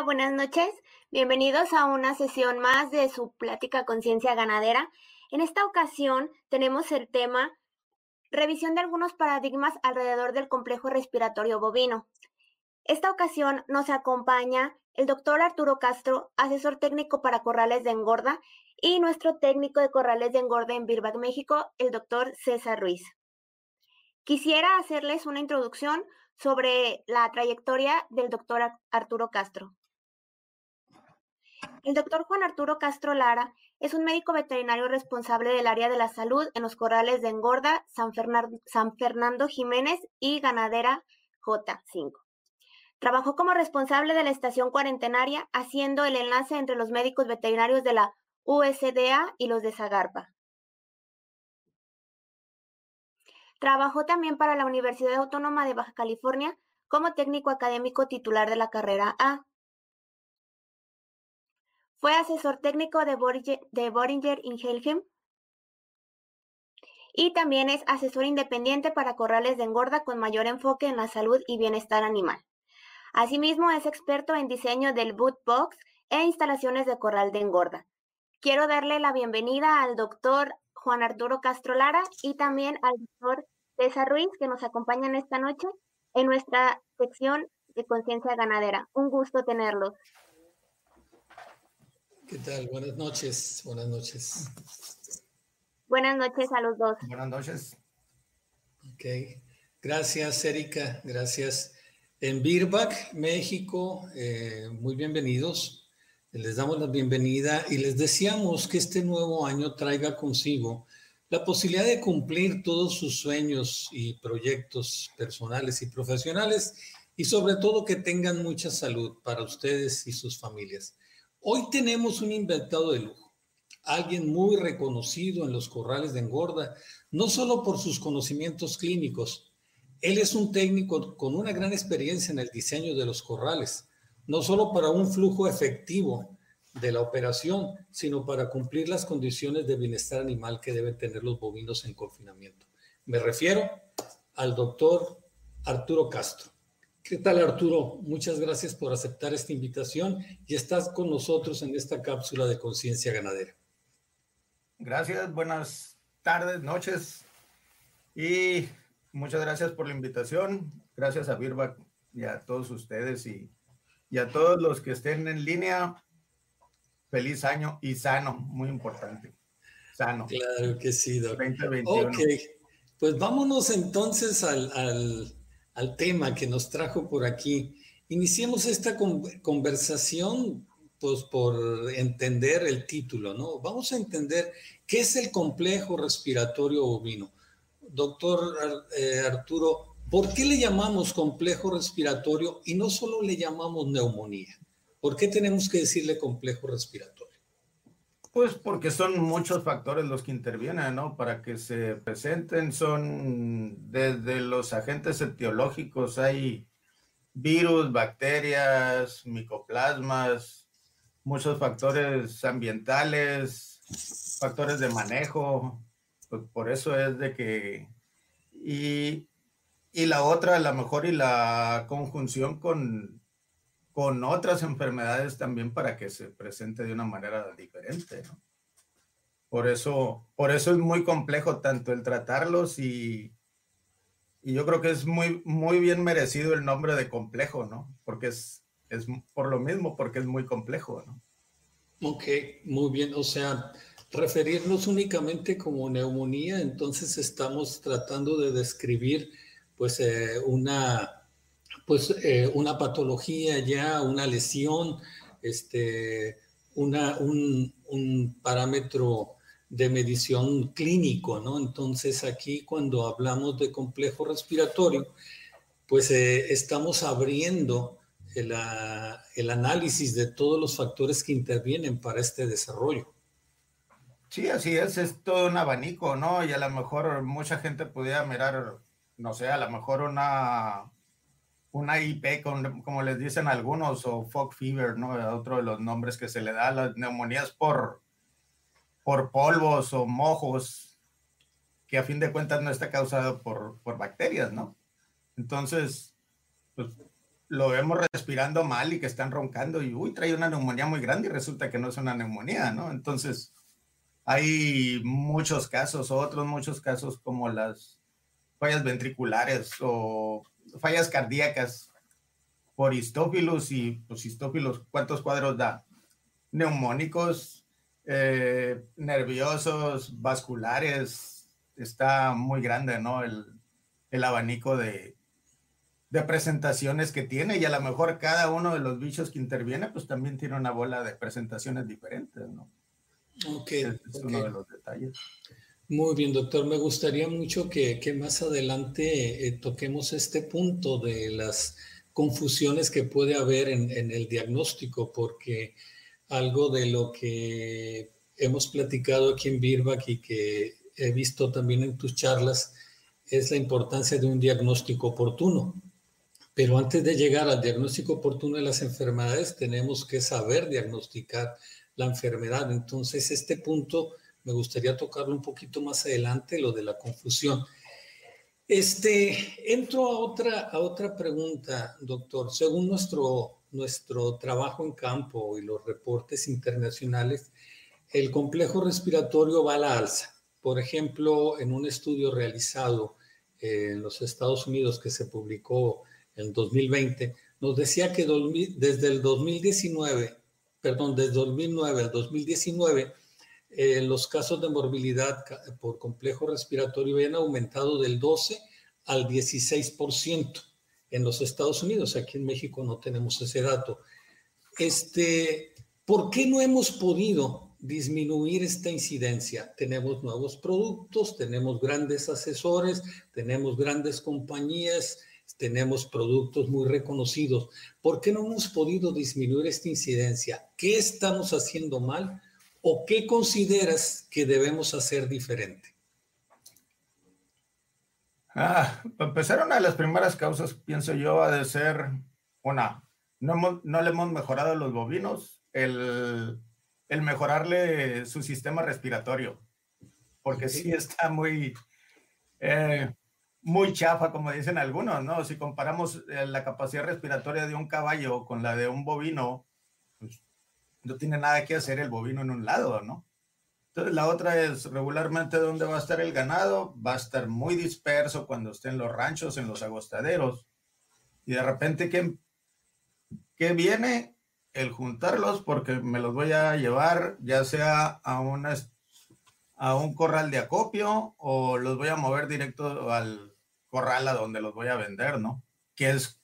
Buenas noches. Bienvenidos a una sesión más de su plática Conciencia Ganadera. En esta ocasión tenemos el tema revisión de algunos paradigmas alrededor del complejo respiratorio bovino. Esta ocasión nos acompaña el doctor Arturo Castro, asesor técnico para corrales de engorda, y nuestro técnico de corrales de engorda en Birbac, México, el doctor César Ruiz. Quisiera hacerles una introducción sobre la trayectoria del doctor Arturo Castro. El doctor Juan Arturo Castro Lara es un médico veterinario responsable del área de la salud en los corrales de Engorda, San, Fernando Jiménez y Ganadera J5. Trabajó como responsable de la estación cuarentenaria, haciendo el enlace entre los médicos veterinarios de la USDA y los de Zagarpa. Trabajó también para la Universidad Autónoma de Baja California como técnico académico titular de la carrera A. Fue asesor técnico de Boringer, Ingelheim y también es asesor independiente para corrales de engorda con mayor enfoque en la salud y bienestar animal. Asimismo, es experto en diseño del boot box e instalaciones de corral de engorda. Quiero darle la bienvenida al doctor Juan Arturo Castro Lara y también al doctor César Ruiz, que nos acompañan esta noche en nuestra sección de conciencia ganadera. Un gusto tenerlos. ¿Qué tal? Buenas noches. Buenas noches. Buenas noches a los dos. Buenas noches. Ok. Gracias, Erika. Gracias. En Birbac, México, eh, muy bienvenidos. Les damos la bienvenida y les deseamos que este nuevo año traiga consigo la posibilidad de cumplir todos sus sueños y proyectos personales y profesionales y sobre todo que tengan mucha salud para ustedes y sus familias. Hoy tenemos un inventado de lujo, alguien muy reconocido en los corrales de engorda, no solo por sus conocimientos clínicos, él es un técnico con una gran experiencia en el diseño de los corrales no solo para un flujo efectivo de la operación, sino para cumplir las condiciones de bienestar animal que deben tener los bovinos en confinamiento. Me refiero al doctor Arturo Castro. ¿Qué tal Arturo? Muchas gracias por aceptar esta invitación y estás con nosotros en esta cápsula de conciencia ganadera. Gracias, buenas tardes, noches y muchas gracias por la invitación. Gracias a Birba y a todos ustedes y y a todos los que estén en línea, feliz año y sano, muy importante. Sano. Claro que sí, doctor. Ok, pues vámonos entonces al, tema que nos trajo por aquí. Iniciemos esta conversación pues por entender el título, ¿no? Vamos a entender qué es el complejo respiratorio bovino. Doctor eh, Arturo, ¿Por qué le llamamos complejo respiratorio y no solo le llamamos neumonía? ¿Por qué tenemos que decirle complejo respiratorio? Pues porque son muchos factores los que intervienen, ¿no? Para que se presenten, son desde los agentes etiológicos, hay virus, bacterias, micoplasmas, muchos factores ambientales, factores de manejo, pues por eso es de que, y y la otra, a lo mejor, y la conjunción con, con otras enfermedades también para que se presente de una manera diferente. Por eso, por eso es muy complejo tanto el tratarlos y, y yo creo que es muy, muy bien merecido el nombre de complejo, ¿no? Porque es, es por lo mismo, porque es muy complejo, ¿no? Ok, muy bien. O sea, referirnos únicamente como neumonía, entonces estamos tratando de describir pues eh, una, pues, eh, una patología ya, una lesión, este, una, un, parámetro de medición clínico, ¿no? Entonces aquí cuando hablamos de complejo respiratorio, pues eh, estamos abriendo el, el, análisis de todos los factores que intervienen para este desarrollo. Sí, así es, es todo un abanico, ¿no? Y a lo mejor mucha gente pudiera mirar no sé, a lo mejor una, una IP, como les dicen algunos, o fog fever, ¿no? Otro de los nombres que se le da a las neumonías por, por polvos o mojos, que a fin de cuentas no está causado por, por bacterias, ¿no? Entonces, pues, lo vemos respirando mal y que están roncando y, uy, trae una neumonía muy grande y resulta que no es una neumonía, ¿no? Entonces, hay muchos casos, otros muchos casos como las fallas ventriculares o fallas cardíacas por histófilos y pues histófilos, ¿cuántos cuadros da? Neumónicos, eh, nerviosos, vasculares, está muy grande, ¿no? El, el abanico de, de presentaciones que tiene y a lo mejor cada uno de los bichos que interviene pues también tiene una bola de presentaciones diferentes, ¿no? Ok. Es, uno de los detalles. Muy bien, doctor. Me gustaría mucho que, que más adelante eh, toquemos este punto de las confusiones que puede haber en, en el diagnóstico, porque algo de lo que hemos platicado aquí en Birbac y que he visto también en tus charlas es la importancia de un diagnóstico oportuno. Pero antes de llegar al diagnóstico oportuno de las enfermedades, tenemos que saber diagnosticar la enfermedad. Entonces, este punto me gustaría tocarlo un poquito más adelante, lo de la confusión. Este, entro a otra, a otra pregunta, doctor. Según nuestro, nuestro trabajo en campo y los reportes internacionales, el complejo respiratorio va a la alza. Por ejemplo, en un estudio realizado en los Estados Unidos que se publicó en 2020, nos decía que desde el 2019, perdón, desde 2009 al 2019, eh, los casos de morbilidad por complejo respiratorio habían aumentado del 12 al 16% en los Estados Unidos. Aquí en México no tenemos ese dato. Este, ¿Por qué no hemos podido disminuir esta incidencia. Tenemos nuevos productos, tenemos grandes asesores, tenemos grandes compañías, tenemos productos muy reconocidos. ¿Por qué no hemos podido disminuir esta incidencia? ¿Qué estamos haciendo mal o qué consideras que debemos hacer diferente? Ah, para empezar, una de las primeras causas, pienso yo, ha de ser una, no, no le hemos mejorado los bovinos, el el mejorarle su sistema respiratorio, porque sí está muy, eh, muy chafa, como dicen algunos, ¿no? Si comparamos eh, la capacidad respiratoria de un caballo con la de un bovino, no tiene nada que hacer el bovino en un lado, ¿no? Entonces la otra es regularmente dónde va a estar el ganado, va a estar muy disperso cuando esté en los ranchos, en los agostaderos, y de repente, ¿qué, qué viene? el juntarlos porque me los voy a llevar ya sea a, a un corral de acopio o los voy a mover directo al corral a donde los voy a vender, ¿no? Que es,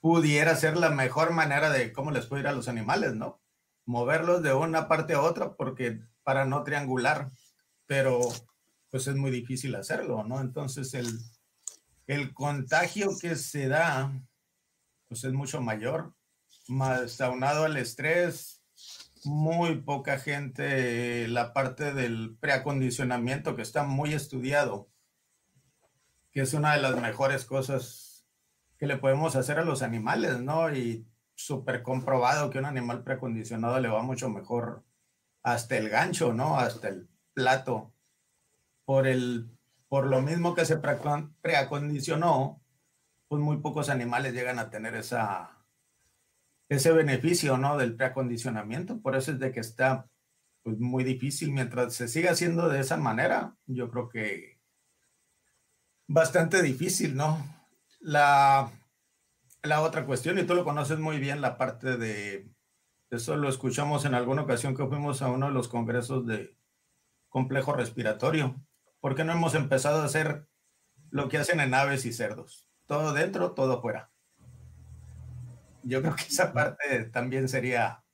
pudiera ser la mejor manera de cómo les puedo ir a los animales, ¿no? Moverlos de una parte a otra porque para no triangular, pero pues es muy difícil hacerlo, ¿no? Entonces el, el contagio que se da, pues es mucho mayor más aunado al estrés, muy poca gente, la parte del preacondicionamiento que está muy estudiado, que es una de las mejores cosas que le podemos hacer a los animales, ¿no? Y súper comprobado que un animal preacondicionado le va mucho mejor hasta el gancho, ¿no? Hasta el plato. Por, el, por lo mismo que se preacondicionó, pues muy pocos animales llegan a tener esa, ese beneficio, ¿no? Del preacondicionamiento. Por eso es de que está pues, muy difícil. Mientras se siga haciendo de esa manera, yo creo que bastante difícil, ¿no? La, la otra cuestión, y tú lo conoces muy bien, la parte de, eso lo escuchamos en alguna ocasión que fuimos a uno de los congresos de complejo respiratorio. ¿Por qué no hemos empezado a hacer lo que hacen en aves y cerdos? Todo dentro, todo fuera yo creo que esa parte también sería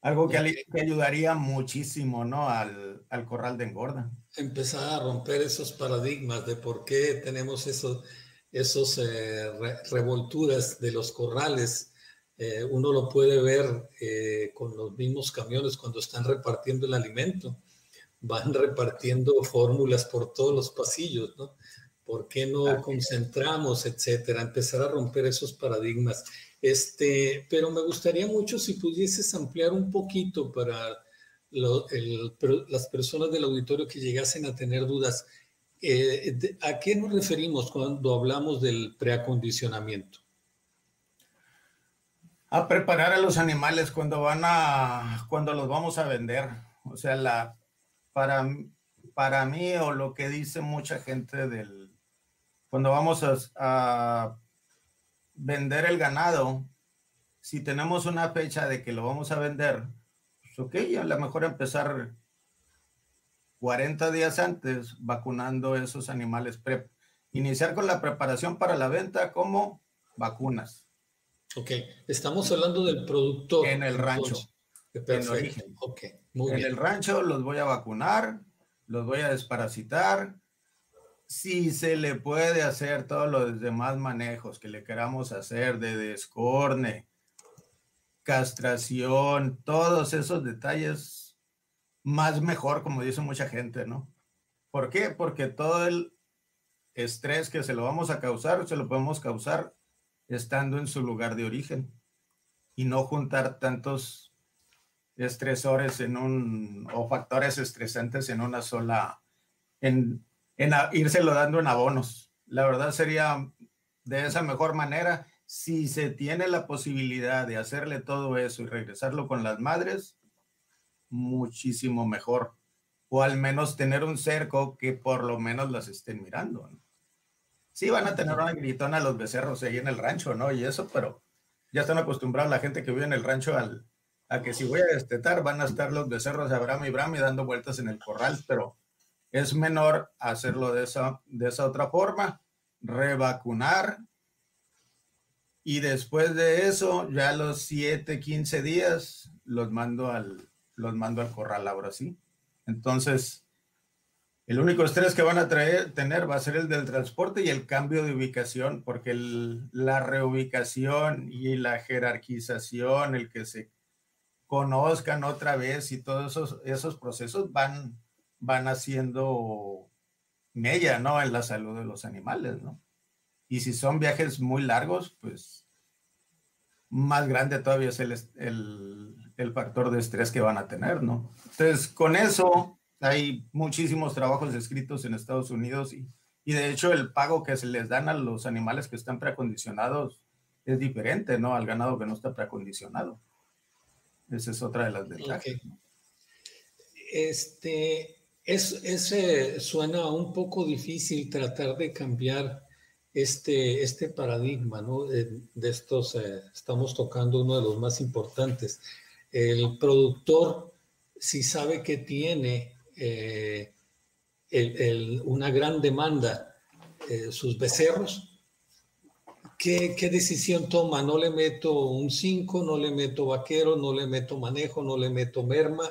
algo que, ayudaría muchísimo, ¿no? Al, corral de engorda. Empezar a romper esos paradigmas de por qué tenemos esos, esos eh, revolturas de los corrales. Eh, uno lo puede ver eh, con los mismos camiones cuando están repartiendo el alimento. Van repartiendo fórmulas por todos los pasillos, ¿no? ¿Por qué no concentramos, etcétera? Empezar a romper esos paradigmas. Este, pero me gustaría mucho si pudieses ampliar un poquito para las personas del auditorio que llegasen a tener dudas. Eh, ¿A qué nos referimos cuando hablamos del preacondicionamiento? a preparar a los animales cuando van a, cuando los vamos a vender. O sea, la, para, para mí o lo que dice mucha gente del, cuando vamos a, a vender el ganado, si tenemos una fecha de que lo vamos a vender, pues ok, a lo mejor empezar 40 días antes vacunando esos animales PrEP. Iniciar con la preparación para la venta como vacunas. Ok, estamos hablando del producto. En el rancho. en origen. Ok, muy en el rancho los voy a vacunar, los voy a desparasitar. Si se le puede hacer todos los demás manejos que le queramos hacer de descorne, castración, todos esos detalles, más mejor, como dice mucha gente, ¿no? ¿Por qué? Porque todo el estrés que se lo vamos a causar, se lo podemos causar estando en su lugar de origen y no juntar tantos estresores en un o factores estresantes en una sola en, en írselo dando en abonos. La verdad sería de esa mejor manera si se tiene la posibilidad de hacerle todo eso y regresarlo con las madres, muchísimo mejor. O al menos tener un cerco que por lo menos las estén mirando. Sí, van a tener una gritona los becerros ahí en el rancho, ¿no? Y eso, pero ya están acostumbrados la gente que vive en el rancho al, a que si voy a destetar van a estar los becerros de Abraham y Bram y dando vueltas en el corral, pero es menor hacerlo de esa, de esa otra forma, revacunar y después de eso, ya los 7, 15 días, los mando al, los mando al corral ahora sí. Entonces, el único estrés que van a traer, tener va a ser el del transporte y el cambio de ubicación, porque la reubicación y la jerarquización, el que se conozcan otra vez y todos esos, esos procesos van, van haciendo mella, ¿no? En la salud de los animales, ¿no? Y si son viajes muy largos, pues más grande todavía es el, el, factor de estrés que van a tener, ¿no? Entonces, con eso hay muchísimos trabajos escritos en Estados Unidos y, y, de hecho el pago que se les dan a los animales que están preacondicionados es diferente, ¿no? Al ganado que no está preacondicionado. Esa es otra de las ventajas. Este, es, ese suena un poco difícil tratar de cambiar este, este paradigma, ¿no? De, estos, eh, estamos tocando uno de los más importantes. El productor, si sabe que tiene eh, una gran demanda, eh, sus becerros, ¿qué, ¿qué, decisión toma? No le meto un 5, no le meto vaquero, no le meto manejo, no le meto merma,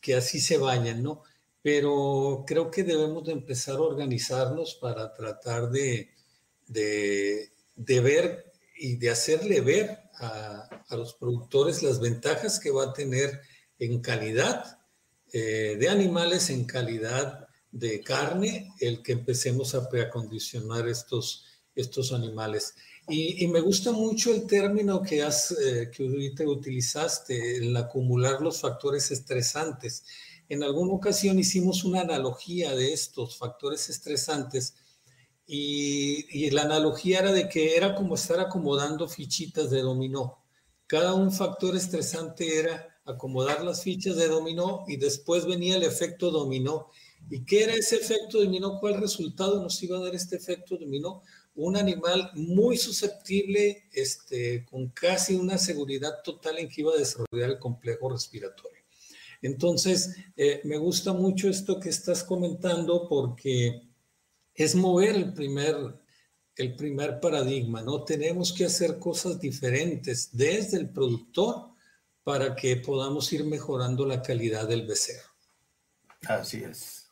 que así se vayan, ¿no? Pero creo que debemos de empezar a organizarnos para tratar de, de, ver y de hacerle ver a, los productores las ventajas que va a tener en calidad eh, de animales, en calidad de carne, el que empecemos a preacondicionar estos, estos animales. Y, me gusta mucho el término que, has, eh, que ahorita utilizaste, el acumular los factores estresantes. En alguna ocasión hicimos una analogía de estos factores estresantes y, la analogía era de que era como estar acomodando fichitas de dominó. Cada un factor estresante era acomodar las fichas de dominó y después venía el efecto dominó. ¿Y qué era ese efecto dominó? ¿Cuál resultado nos iba a dar este efecto dominó? Un animal muy susceptible, este, con casi una seguridad total en que iba a desarrollar el complejo respiratorio. Entonces, eh, me gusta mucho esto que estás comentando porque es mover el primer, el primer paradigma, ¿no? Tenemos que hacer cosas diferentes desde el productor para que podamos ir mejorando la calidad del becerro. Así es.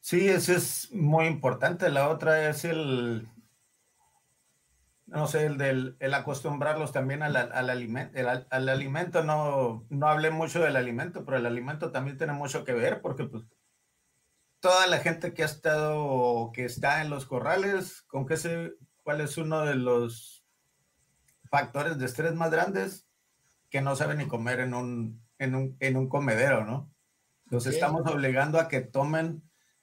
Sí, eso es muy importante. La otra es el, no sé, el del el acostumbrarlos también al, al, alimento. al alimento, no, no hablé mucho del alimento, pero el alimento también tiene mucho que ver porque pues, toda la gente que ha estado, que está en los corrales, con qué se, cuál es uno de los factores de estrés más grandes que no saben ni comer en un, en un, en un comedero, ¿no? Los estamos obligando a que tomen,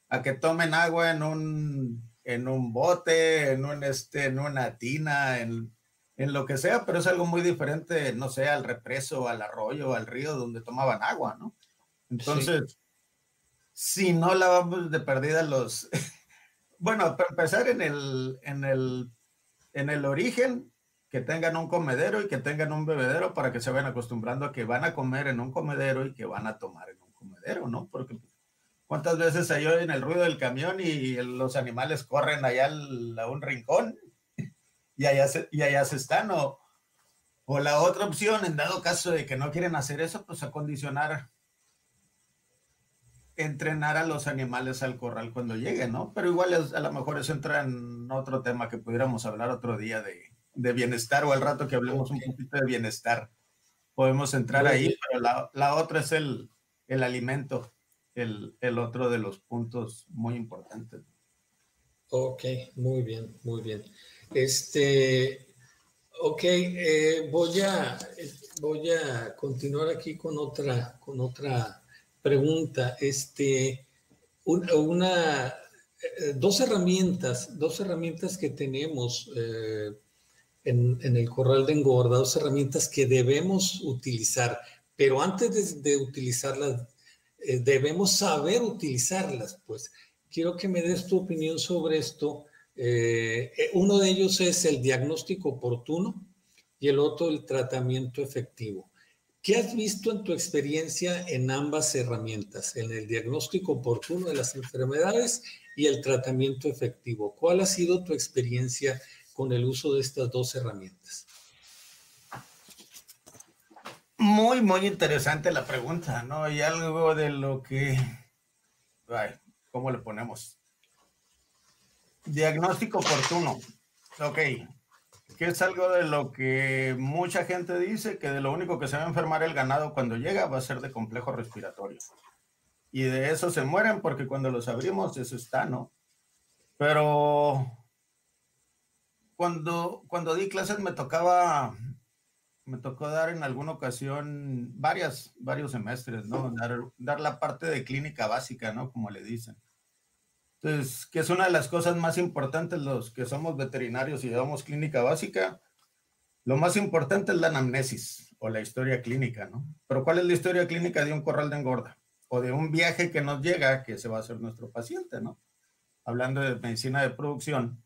a que tomen agua en un, en un bote, en un, este, en una tina, en, en lo que sea, pero es algo muy diferente, no sé, al represo, al arroyo, al río donde tomaban agua, ¿no? Entonces, si no lavamos de perdida los, bueno, para empezar en el, en el, en el origen, que tengan un comedero y que tengan un bebedero para que se vayan acostumbrando a que van a comer en un comedero y que van a tomar en un comedero, ¿no? Porque cuántas veces hay en el ruido del camión y los animales corren allá a un rincón y allá se, y allá se están, o, o la otra opción, en dado caso de que no quieren hacer eso, pues acondicionar, entrenar a los animales al corral cuando lleguen, ¿no? Pero igual a lo mejor eso entra en otro tema que pudiéramos hablar otro día de, de bienestar o al rato que hablemos un poquito de bienestar. Podemos entrar ahí, pero la, la, otra es el, el alimento, el, el otro de los puntos muy importantes. Ok, muy bien, muy bien. Este, ok, eh, voy, a, voy a continuar aquí con otra, con otra pregunta. Este, una, eh, dos herramientas, dos herramientas que tenemos eh, en, el corral de engorda, dos herramientas que debemos utilizar, pero antes de, utilizarlas, debemos saber utilizarlas. Pues quiero que me des tu opinión sobre esto eh, eh, uno de ellos es el diagnóstico oportuno y el otro el tratamiento efectivo. ¿Qué has visto en tu experiencia en ambas herramientas, en el diagnóstico oportuno de las enfermedades y el tratamiento efectivo? ¿Cuál ha sido tu experiencia con el uso de estas dos herramientas? Muy, muy interesante la pregunta, ¿no? Y algo de lo que, ay, ¿cómo le ponemos? Diagnóstico oportuno. Ok. Que es algo de lo que mucha gente dice que de lo único que se va a enfermar el ganado cuando llega va a ser de complejo respiratorio. Y de eso se mueren porque cuando los abrimos eso está, ¿no? Pero cuando, cuando di clases me tocaba, me tocó dar en alguna ocasión varias, varios semestres, ¿no? Dar, dar la parte de clínica básica, ¿no? Como le dicen. Entonces, que es una de las cosas más importantes los que somos veterinarios y llevamos clínica básica, lo más importante es la anamnesis o la historia clínica, ¿no? Pero ¿cuál es la historia clínica de un corral de engorda? O de un viaje que nos llega, que se va a hacer nuestro paciente, ¿no? Hablando de medicina de producción.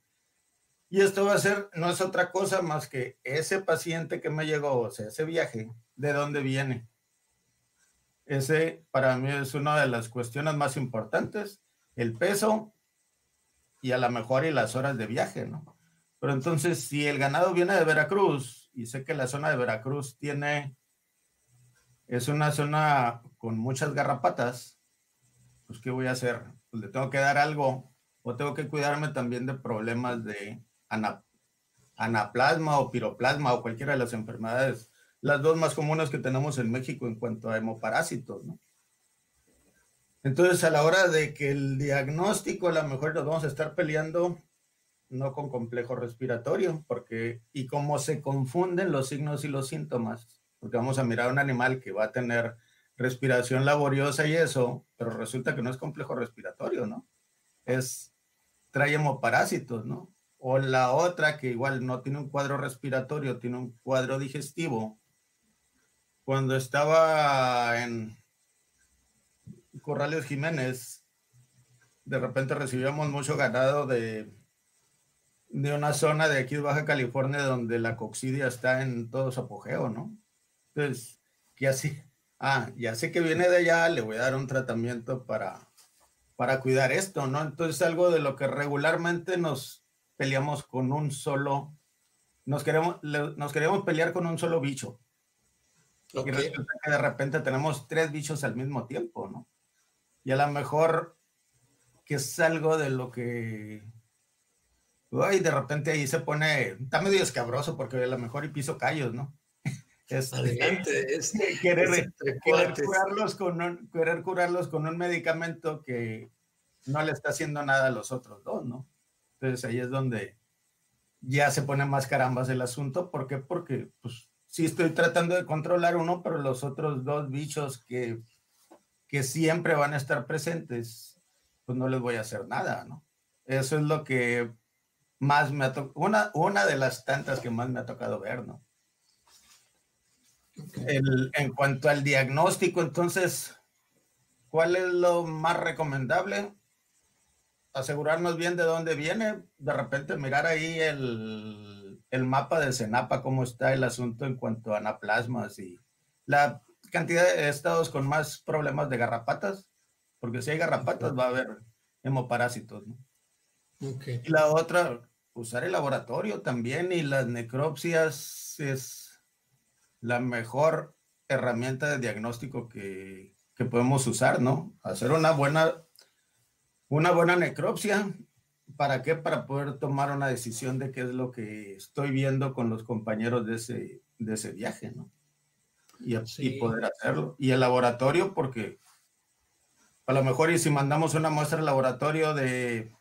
Y esto va a ser, no es otra cosa más que ese paciente que me llegó, o sea, ese viaje, ¿de dónde viene? Ese para mí es una de las cuestiones más importantes el peso y a lo mejor y las horas de viaje, ¿no? Pero entonces, si el ganado viene de Veracruz, y sé que la zona de Veracruz tiene, es una zona con muchas garrapatas, pues ¿qué voy a hacer? Pues le tengo que dar algo, o tengo que cuidarme también de problemas de anaplasma o piroplasma o cualquiera de las enfermedades, las dos más comunes que tenemos en México en cuanto a hemoparásitos, ¿no? Entonces, a la hora de que el diagnóstico, a lo mejor nos vamos a estar peleando no con complejo respiratorio, porque, y cómo se confunden los signos y los síntomas, porque vamos a mirar a un animal que va a tener respiración laboriosa y eso, pero resulta que no es complejo respiratorio, ¿no? Es, trae hemoparásitos, ¿no? O la otra que igual no tiene un cuadro respiratorio, tiene un cuadro digestivo. Cuando estaba en, Corrales Jiménez, de repente recibíamos mucho ganado de, de una zona de aquí de Baja California donde la coccidia está en todo su apogeo, ¿no? Entonces, ¿qué así? Ah, ya sé que viene de allá, le voy a dar un tratamiento para, para cuidar esto, ¿no? Entonces, algo de lo que regularmente nos peleamos con un solo, nos queremos, nos queremos pelear con un solo bicho. Y resulta que de repente tenemos tres bichos al mismo tiempo, ¿no? Y a lo mejor que es algo de lo que Uy, de repente ahí se pone, está medio escabroso porque a lo mejor y piso callos, ¿no? Este, Adelante, es, querer, curarlos con un, querer curarlos con un medicamento que no le está haciendo nada a los otros dos, ¿no? Entonces ahí es donde ya se pone más carambas el asunto. ¿Por qué? Porque pues sí estoy tratando de controlar uno, pero los otros dos bichos que que siempre van a estar presentes, pues no les voy a hacer nada, ¿no? Eso es lo que más me ha una, una de las tantas que más me ha tocado ver, ¿no? en cuanto al diagnóstico, entonces, ¿cuál es lo más recomendable? Asegurarnos bien de dónde viene, de repente mirar ahí el, el mapa de Senapa, cómo está el asunto en cuanto a anaplasmas y la cantidad de estados con más problemas de garrapatas, porque si hay garrapatas va a haber hemoparásitos, ¿no? Y la otra, usar el laboratorio también y las necropsias es la mejor herramienta de diagnóstico que, que podemos usar, ¿no? Hacer una buena, una buena necropsia. ¿Para qué? Para poder tomar una decisión de qué es lo que estoy viendo con los compañeros de ese, de ese viaje, ¿no? Y, y poder hacerlo. Y el laboratorio, porque a lo mejor y si mandamos una muestra al laboratorio de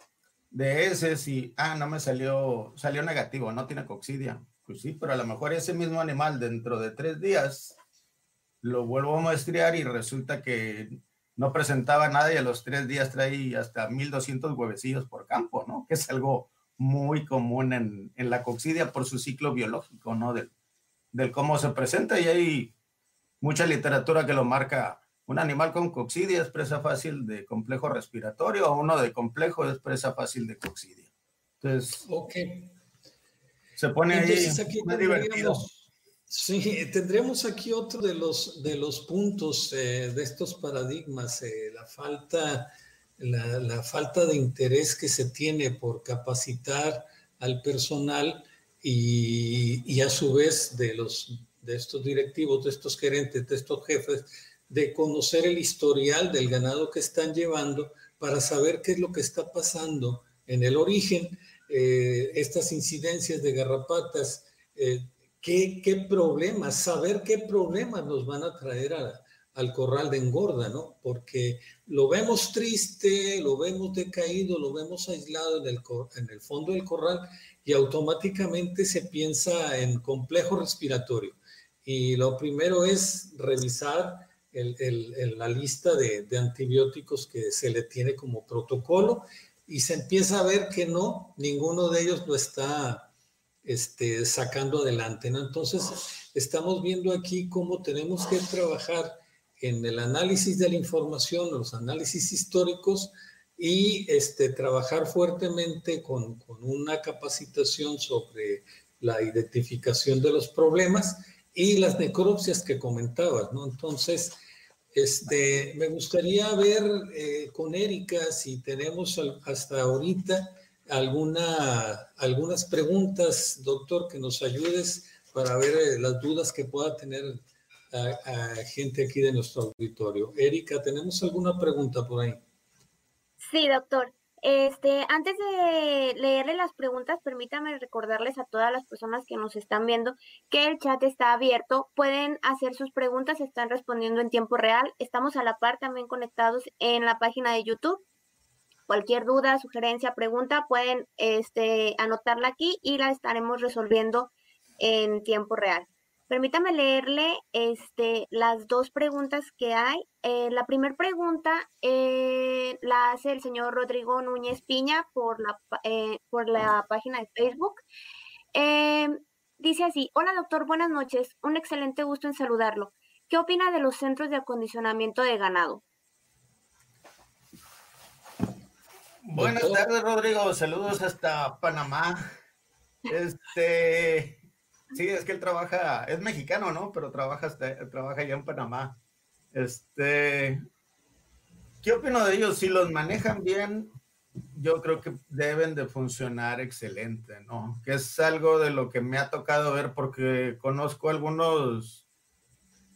de ese, si, ah, no me salió, salió negativo, no tiene coxidia. Pues sí, pero a lo mejor ese mismo animal dentro de tres días lo vuelvo a muestrear y resulta que no presentaba nada y a los tres días trae hasta 1200 huevecillos por campo, ¿no? Que es algo muy común en, en la coxidia por su ciclo biológico, ¿no? Del, del cómo se presenta y hay mucha literatura que lo marca un animal con coxidia es presa fácil de complejo respiratorio o uno de complejo es presa fácil de coxidia. Entonces, okay. se pone ahí muy divertido. Sí, tendríamos aquí otro de los, de los puntos eh, de estos paradigmas, eh, la, falta, la, la, falta de interés que se tiene por capacitar al personal y, y a su vez de, los, de estos directivos, de estos gerentes, de estos jefes, de conocer el historial del ganado que están llevando para saber qué es lo que está pasando en el origen, eh, estas incidencias de garrapatas, eh, qué, problemas, saber qué problemas nos van a traer al corral de engorda, ¿no? Porque lo vemos triste, lo vemos decaído, lo vemos aislado en el, en el fondo del corral y automáticamente se piensa en complejo respiratorio. Y lo primero es revisar el, la lista de, antibióticos que se le tiene como protocolo y se empieza a ver que no, ninguno de ellos lo está este, sacando adelante. ¿no? Entonces, estamos viendo aquí cómo tenemos que trabajar en el análisis de la información, los análisis históricos y este, trabajar fuertemente con, con una capacitación sobre la identificación de los problemas y las necropsias que comentabas, ¿no? Entonces, este, me gustaría ver eh, con Erika si tenemos hasta ahorita alguna, algunas preguntas, doctor, que nos ayudes para ver eh, las dudas que pueda tener gente aquí de nuestro auditorio. Erika, ¿tenemos alguna pregunta por ahí? Sí, doctor. Este, antes de leerle las preguntas, permítame recordarles a todas las personas que nos están viendo que el chat está abierto. Pueden hacer sus preguntas, están respondiendo en tiempo real. Estamos a la par también conectados en la página de YouTube. Cualquier duda, sugerencia, pregunta, pueden este, anotarla aquí y la estaremos resolviendo en tiempo real. Permítame leerle este, las dos preguntas que hay. Eh, la primera pregunta eh, la hace el señor Rodrigo Núñez Piña por la, eh, por la página de Facebook. dice así, hola doctor, buenas noches, un excelente gusto en saludarlo. ¿Qué opina de los centros de acondicionamiento de ganado? Buenas tardes, Rodrigo. Saludos hasta Panamá. Este, Sí, es que él trabaja, es mexicano, ¿no? Pero trabaja, trabaja allá en Panamá. Este, ¿qué opino de ellos? Si los manejan bien, yo creo que deben de funcionar excelente, ¿no? Que es algo de lo que me ha tocado ver porque conozco algunos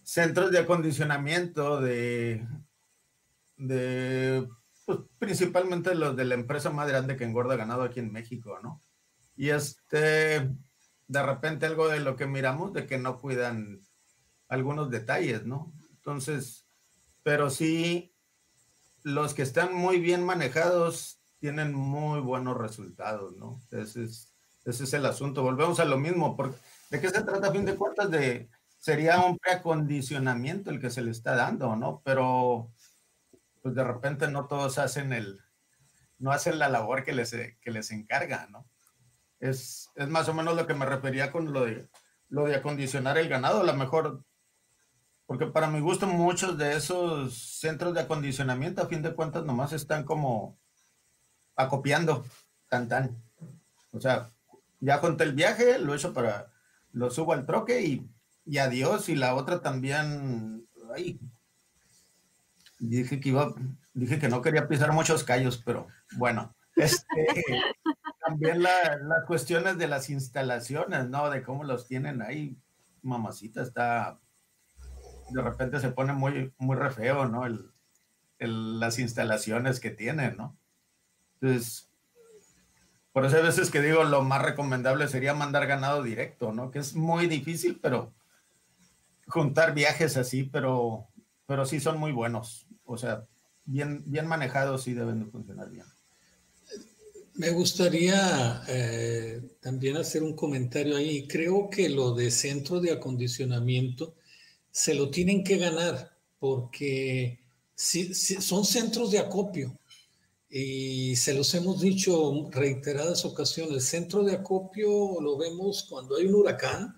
centros de acondicionamiento de, de pues, principalmente los de la empresa más grande que engorda ganado aquí en México, ¿no? Y este, de repente algo de lo que miramos, de que no cuidan algunos detalles, ¿no? Entonces, pero sí, los que están muy bien manejados tienen muy buenos resultados, ¿no? Ese es, ese es el asunto. Volvemos a lo mismo, porque ¿de qué se trata a fin de cuentas? De, sería un preacondicionamiento el que se le está dando, ¿no? Pero, pues de repente no todos hacen el, no hacen la labor que les, que les encarga, ¿no? Es, es más o menos lo que me refería con lo de, lo de acondicionar el ganado. A lo mejor porque para mi gusto muchos de esos centros de acondicionamiento a fin de cuentas nomás están como acopiando, tan tan. O sea, ya conté el viaje, lo hecho para, lo subo al troque y, y adiós. Y la otra también, ay, dije que iba, dije que no quería pisar muchos callos, pero bueno, este, también las cuestiones de las instalaciones, ¿no? De cómo los tienen ahí, mamacita, está de repente se pone muy, muy re feo, ¿no? El, las instalaciones que tienen, ¿no? Entonces, por eso a veces que digo, lo más recomendable sería mandar ganado directo, ¿no? Que es muy difícil, pero juntar viajes así, pero, pero sí son muy buenos. O sea, bien, bien manejados sí deben de funcionar bien. Me gustaría eh, también hacer un comentario ahí. Creo que lo de centro de acondicionamiento se lo tienen que ganar porque son centros de acopio y se los hemos dicho reiteradas ocasiones. Centro de acopio lo vemos cuando hay un huracán,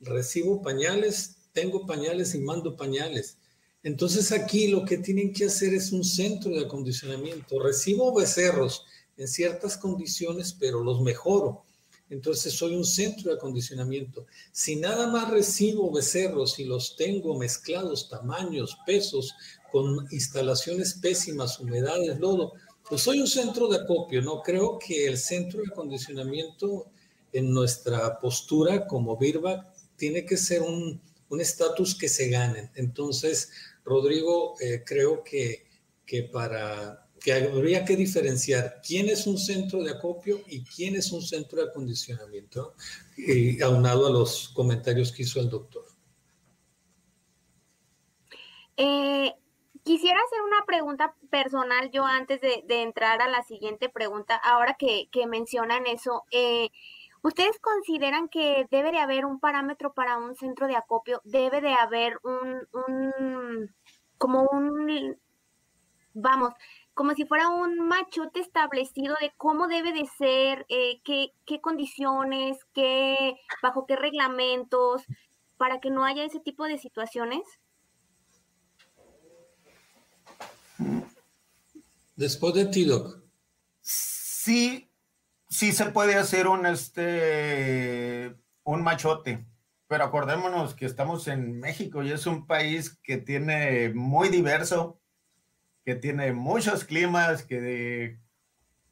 recibo pañales, tengo pañales y mando pañales. Entonces aquí lo que tienen que hacer es un centro de acondicionamiento. Recibo becerros en ciertas condiciones, pero los mejoro entonces soy un centro de acondicionamiento. Si nada más recibo becerros y los tengo mezclados, tamaños, pesos, con instalaciones pésimas, humedades, lodo, pues soy un centro de acopio, ¿no? Creo que el centro de acondicionamiento en nuestra postura como Birback tiene que ser un estatus que se ganen. Entonces, Rodrigo, eh, creo que, que para que habría que diferenciar quién es un centro de acopio y quién es un centro de acondicionamiento, y aunado a los comentarios que hizo el doctor. Eh, quisiera hacer una pregunta personal yo antes de, entrar a la siguiente pregunta, ahora que, mencionan eso. Eh, ¿Ustedes consideran que debe de haber un parámetro para un centro de acopio? ¿Debe de haber un como un, vamos, como si fuera un machote establecido de cómo debe de ser, eh, qué, condiciones, qué, bajo qué reglamentos, para que no haya ese tipo de situaciones? Después de ti, Sí, sí se puede hacer un, este, un machote, pero acordémonos que estamos en México y es un país que tiene muy diverso que tiene muchos climas, que de,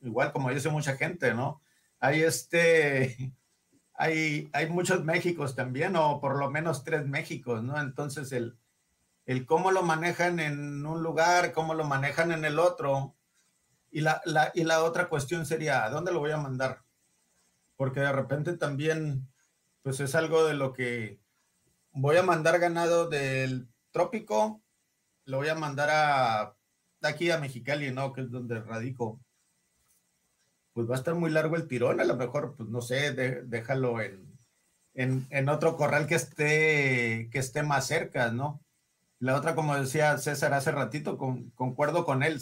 igual como dice mucha gente, ¿no? Hay este, hay, hay muchos Méxicos también, o por lo menos tres Méxicos, ¿no? Entonces el, el cómo lo manejan en un lugar, cómo lo manejan en el otro, y la, la, y la otra cuestión sería, ¿a dónde lo voy a mandar? Porque de repente también, pues es algo de lo que voy a mandar ganado del trópico, lo voy a mandar a aquí a Mexicali, ¿no? Que es donde radico. Pues va a estar muy largo el tirón, a lo mejor, pues no sé, déjalo en, en, otro corral que esté, que esté más cerca, ¿no? La otra, como decía César hace ratito, concuerdo con él,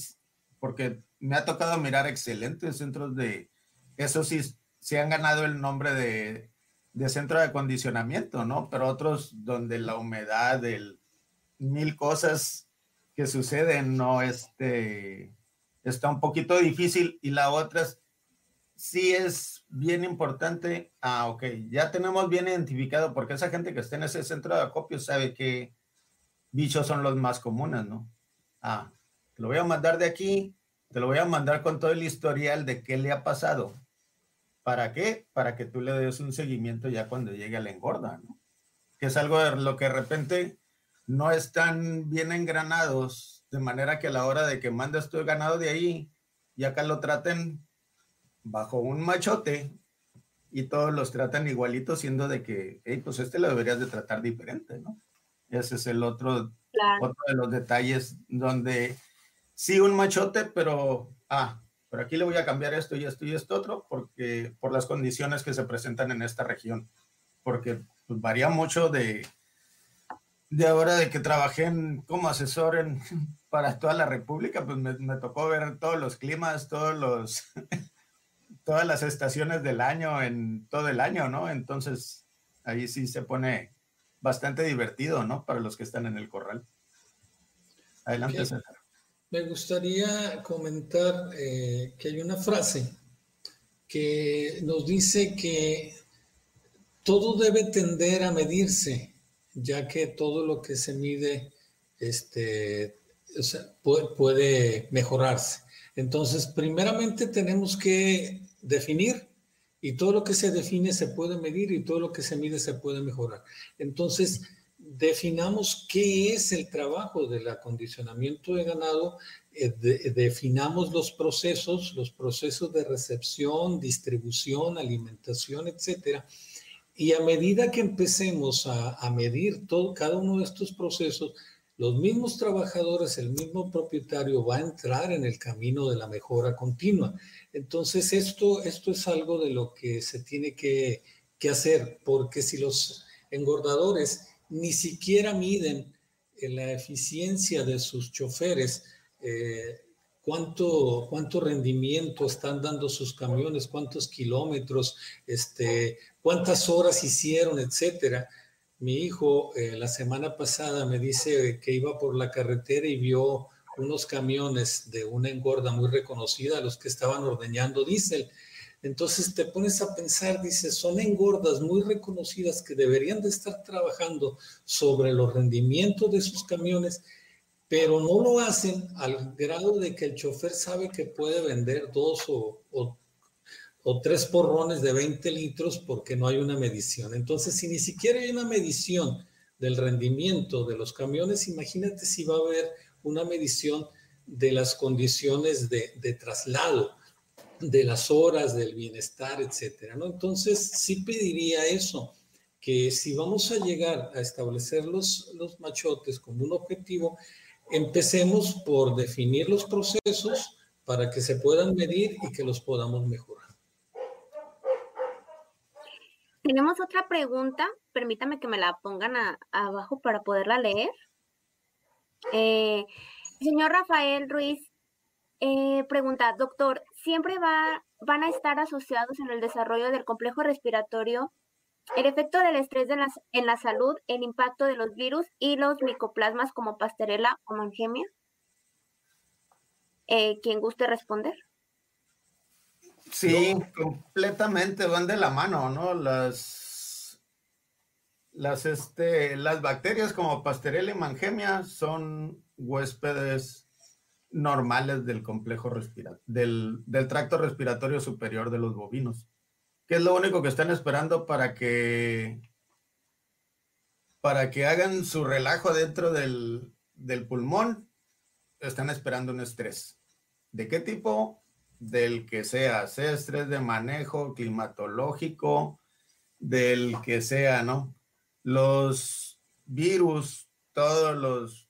porque me ha tocado mirar excelentes centros de, eso sí, se han ganado el nombre de, de centro de acondicionamiento, ¿no? Pero otros donde la humedad, el mil cosas que suceden, no, este, está un poquito difícil. Y la otra es, sí es bien importante, ah, ok, ya tenemos bien identificado, porque esa gente que está en ese centro de acopio sabe que bichos son los más comunes, ¿no? Ah, te lo voy a mandar de aquí, te lo voy a mandar con todo el historial de qué le ha pasado. ¿Para qué? Para que tú le des un seguimiento ya cuando llegue a la engorda, ¿no? Que es algo de lo que de repente no están bien engranados, de manera que a la hora de que mandas tu ganado de ahí, y acá lo traten bajo un machote y todos los tratan igualito, siendo de que, hey, pues este lo deberías de tratar diferente, ¿no? Ese es el otro, otro de los detalles donde sí un machote, pero, ah, pero aquí le voy a cambiar esto y esto y esto otro, porque por las condiciones que se presentan en esta región, porque pues, varía mucho de, de ahora de que trabajé como asesor en, para toda la República, pues me, tocó ver todos los climas, todos los, todas las estaciones del año en todo el año, ¿no? Entonces, ahí sí se pone bastante divertido, ¿no? Para los que están en el corral. Adelante, César. Me gustaría comentar eh, que hay una frase que nos dice que todo debe tender a medirse, ya que todo lo que se mide este, puede mejorarse. Entonces, primeramente tenemos que definir y todo lo que se define se puede medir y todo lo que se mide se puede mejorar. Entonces, definamos qué es el trabajo del acondicionamiento de ganado, eh, definamos los procesos, los procesos de recepción, distribución, alimentación, etcétera. Y a medida que empecemos a, a medir todo, cada uno de estos procesos, los mismos trabajadores, el mismo propietario va a entrar en el camino de la mejora continua. Entonces, esto, esto es algo de lo que se tiene que, hacer, porque si los engordadores ni siquiera miden la eficiencia de sus choferes, eh, cuánto, cuánto rendimiento están dando sus camiones, cuántos kilómetros, este, cuántas horas hicieron, etcétera. Mi hijo eh, la semana pasada me dice que iba por la carretera y vio unos camiones de una engorda muy reconocida, los que estaban ordeñando diésel. Entonces te pones a pensar, dices, son engordas muy reconocidas que deberían de estar trabajando sobre los rendimientos de sus camiones, pero no lo hacen al grado de que el chofer sabe que puede vender dos o, o o tres porrones de 20 litros porque no hay una medición. Entonces, si ni siquiera hay una medición del rendimiento de los camiones, imagínate si va a haber una medición de las condiciones de, traslado, de las horas, del bienestar, etcétera. ¿no? Entonces, sí pediría eso, que si vamos a llegar a establecer los, los machotes como un objetivo, empecemos por definir los procesos para que se puedan medir y que los podamos mejorar. Tenemos otra pregunta, permítame que me la pongan abajo para poderla leer. Eh, señor Rafael Ruiz eh, pregunta, doctor, ¿siempre va, van a estar asociados en el desarrollo del complejo respiratorio el efecto del estrés en la salud, el impacto de los virus y los micoplasmas como pastorela o mangemia? Eh, ¿Quién guste responder? Sí, completamente van de la mano, ¿no? Las, las, este, las bacterias como Pasteurella y Mangemia son huéspedes normales del complejo respiratorio, del, del, tracto respiratorio superior de los bovinos, que es lo único que están esperando para que, para que hagan su relajo dentro del, del pulmón, están esperando un estrés. ¿De qué tipo? del que sea, sea estrés de manejo climatológico, del que sea, ¿no? Los virus, todos los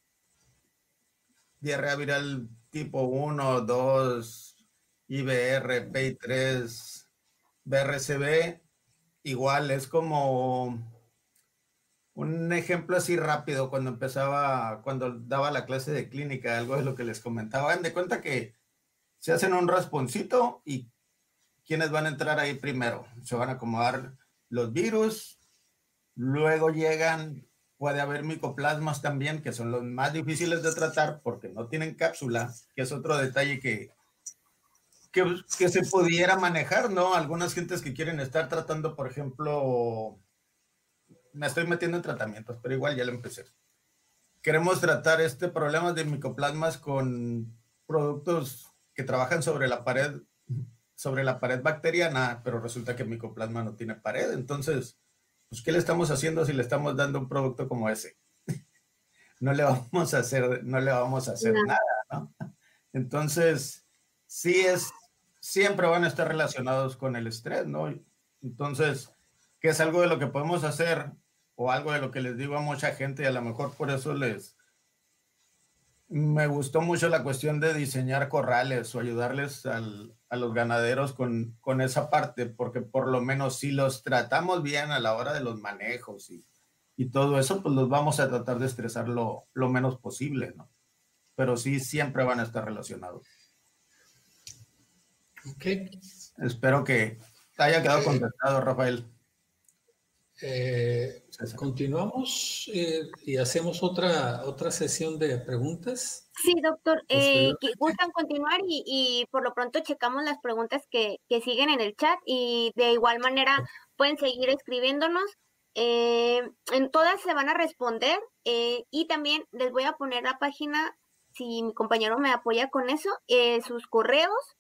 diarrea viral tipo 1, 2, IBR, PI3, BRCB, igual es como un ejemplo así rápido cuando empezaba, cuando daba la clase de clínica, algo de lo que les comentaba. de cuenta que se hacen un rasponcito y ¿quiénes van a entrar ahí primero? Se van a acomodar los virus, luego llegan, puede haber micoplasmas también, que son los más difíciles de tratar porque no tienen cápsula, que es otro detalle que, que, que se pudiera manejar, ¿no? Algunas gentes que quieren estar tratando, por ejemplo, me estoy metiendo en tratamientos, pero igual ya lo empecé. Queremos tratar este problema de micoplasmas con productos que trabajan sobre la pared, sobre la pared bacteriana, pero resulta que el micoplasma no tiene pared. Entonces, pues, ¿qué le estamos haciendo si le estamos dando un producto como ese? no le vamos a hacer, no le vamos a hacer nada, ¿no? Entonces, sí es, siempre van a estar relacionados con el estrés, ¿no? Entonces, ¿qué es algo de lo que podemos hacer o algo de lo que les digo a mucha gente y a lo mejor por eso les, me gustó mucho la cuestión de diseñar corrales o ayudarles al, a los ganaderos con, con, esa parte, porque por lo menos si los tratamos bien a la hora de los manejos y, y todo eso, pues los vamos a tratar de estresar lo, lo, menos posible, ¿no? Pero sí, siempre van a estar relacionados. Ok. Espero que haya quedado eh, contestado, Rafael. Eh, continuamos eh, y hacemos otra, otra sesión de preguntas. Sí, doctor. Eh, gustan continuar y, por lo pronto checamos las preguntas que, que, siguen en el chat y de igual manera pueden seguir escribiéndonos. en todas se van a responder y también les voy a poner la página, si mi compañero me apoya con eso, sus correos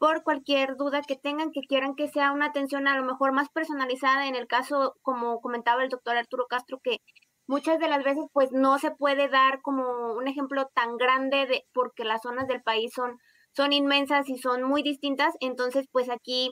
por cualquier duda que tengan, que quieran que sea una atención a lo mejor más personalizada, en el caso, como comentaba el doctor Arturo Castro, que muchas de las veces pues no se puede dar como un ejemplo tan grande de, porque las zonas del país son, son inmensas y son muy distintas, entonces pues aquí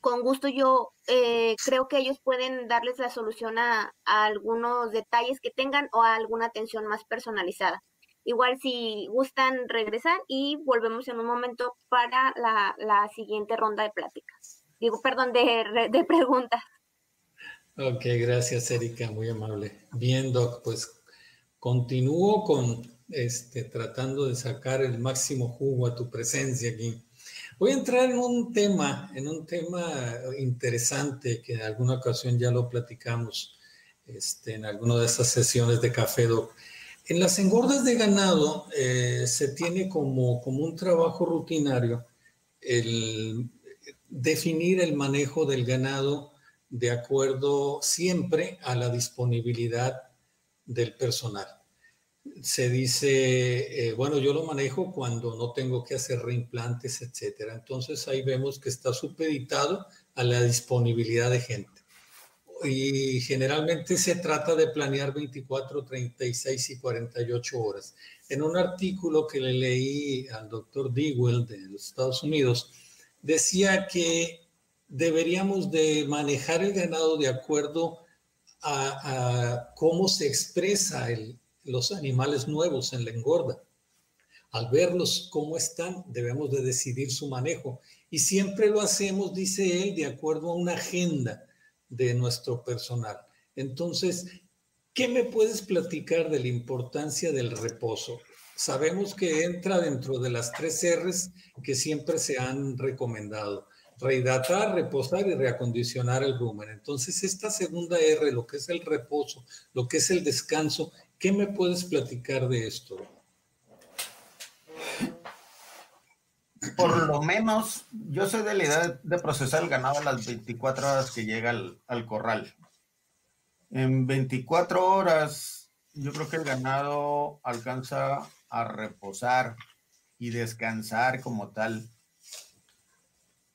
con gusto yo eh, creo que ellos pueden darles la solución a algunos detalles que tengan o a alguna atención más personalizada. Igual si gustan regresar y volvemos en un momento para la, siguiente ronda de pláticas. Digo, perdón, de, de preguntas. Ok, gracias Erika, muy amable. Bien, Doc, pues continúo con este, tratando de sacar el máximo jugo a tu presencia aquí. Voy a entrar en un tema, en un tema interesante que en alguna ocasión ya lo platicamos este, en alguna de esas sesiones de café, Doc. En las engordas de ganado eh, se tiene como, como un trabajo rutinario el definir el manejo del ganado de acuerdo siempre a la disponibilidad del personal. Se dice, eh, bueno, yo lo manejo cuando no tengo que hacer reimplantes, etcétera. Entonces ahí vemos que está supeditado a la disponibilidad de gente y generalmente se trata de planear 24, 36 y 48 horas. En un artículo que le leí al doctor Dewell de los Estados Unidos, decía que deberíamos de manejar el ganado de acuerdo a, cómo se expresa los animales nuevos en la engorda. Al verlos cómo están, debemos de decidir su manejo. Y siempre lo hacemos, dice él, de acuerdo a una agenda de nuestro personal. Entonces, ¿qué me puedes platicar de la importancia del reposo? Sabemos que entra dentro de las tres R's que siempre se han recomendado. Rehidratar, reposar y reacondicionar el rumen. Entonces, esta segunda R, lo que es el reposo, lo que es el descanso, ¿qué me puedes platicar de esto? Por lo menos, yo soy de la idea de procesar el ganado a las 24 horas que llega al, corral. En 24 horas, yo creo que el ganado alcanza a reposar y descansar como tal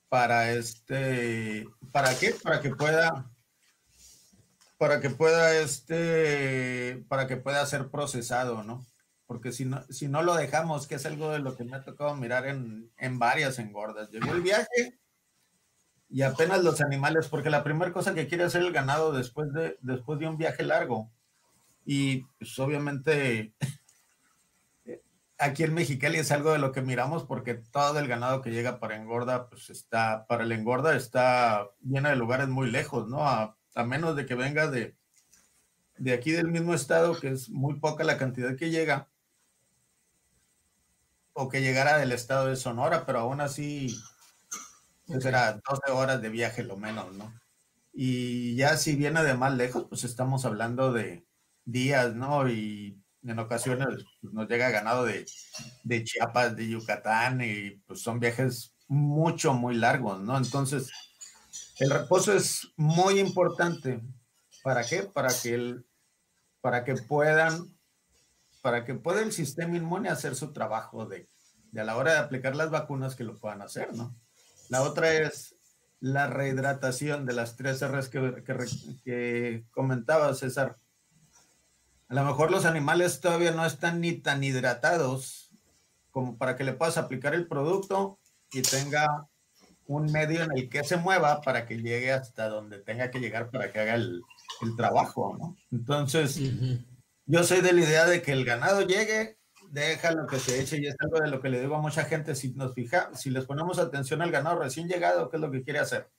para este, ¿para qué? Para que pueda, para que pueda este, para que pueda ser procesado, ¿no? Porque si no, si no lo dejamos, que es algo de lo que me ha tocado mirar en, en varias engordas. Llegó el viaje y apenas los animales, porque la primera cosa que quiere hacer el ganado después de, después de un viaje largo, y pues obviamente aquí en Mexicali es algo de lo que miramos porque todo el ganado que llega para engorda, pues está, para el engorda está lleno de lugares muy lejos, ¿no? A, a menos de que venga de, de aquí del mismo estado, que es muy poca la cantidad que llega, o que llegara del estado de Sonora, pero aún así pues era 12 horas de viaje lo menos, ¿no? Y ya si viene de más lejos, pues estamos hablando de días, ¿no? Y en ocasiones pues, nos llega ganado de, de Chiapas, de Yucatán, y pues son viajes mucho, muy largos, ¿no? Entonces, el reposo es muy importante. ¿Para qué? Para que, el, para que puedan para que pueda el sistema inmune hacer su trabajo de, a la hora de aplicar las vacunas que lo puedan hacer, ¿no? La otra es la rehidratación de las tres R's que, que, comentaba César. A lo mejor los animales todavía no están ni tan hidratados como para que le puedas aplicar el producto y tenga un medio en el que se mueva para que llegue hasta donde tenga que llegar para que haga el, trabajo, ¿no? Entonces, yo soy de la idea de que el ganado llegue, deja lo que se eche y es algo de lo que le digo a mucha gente. Si nos fija, si les ponemos atención al ganado recién llegado, ¿qué es lo que quiere hacer?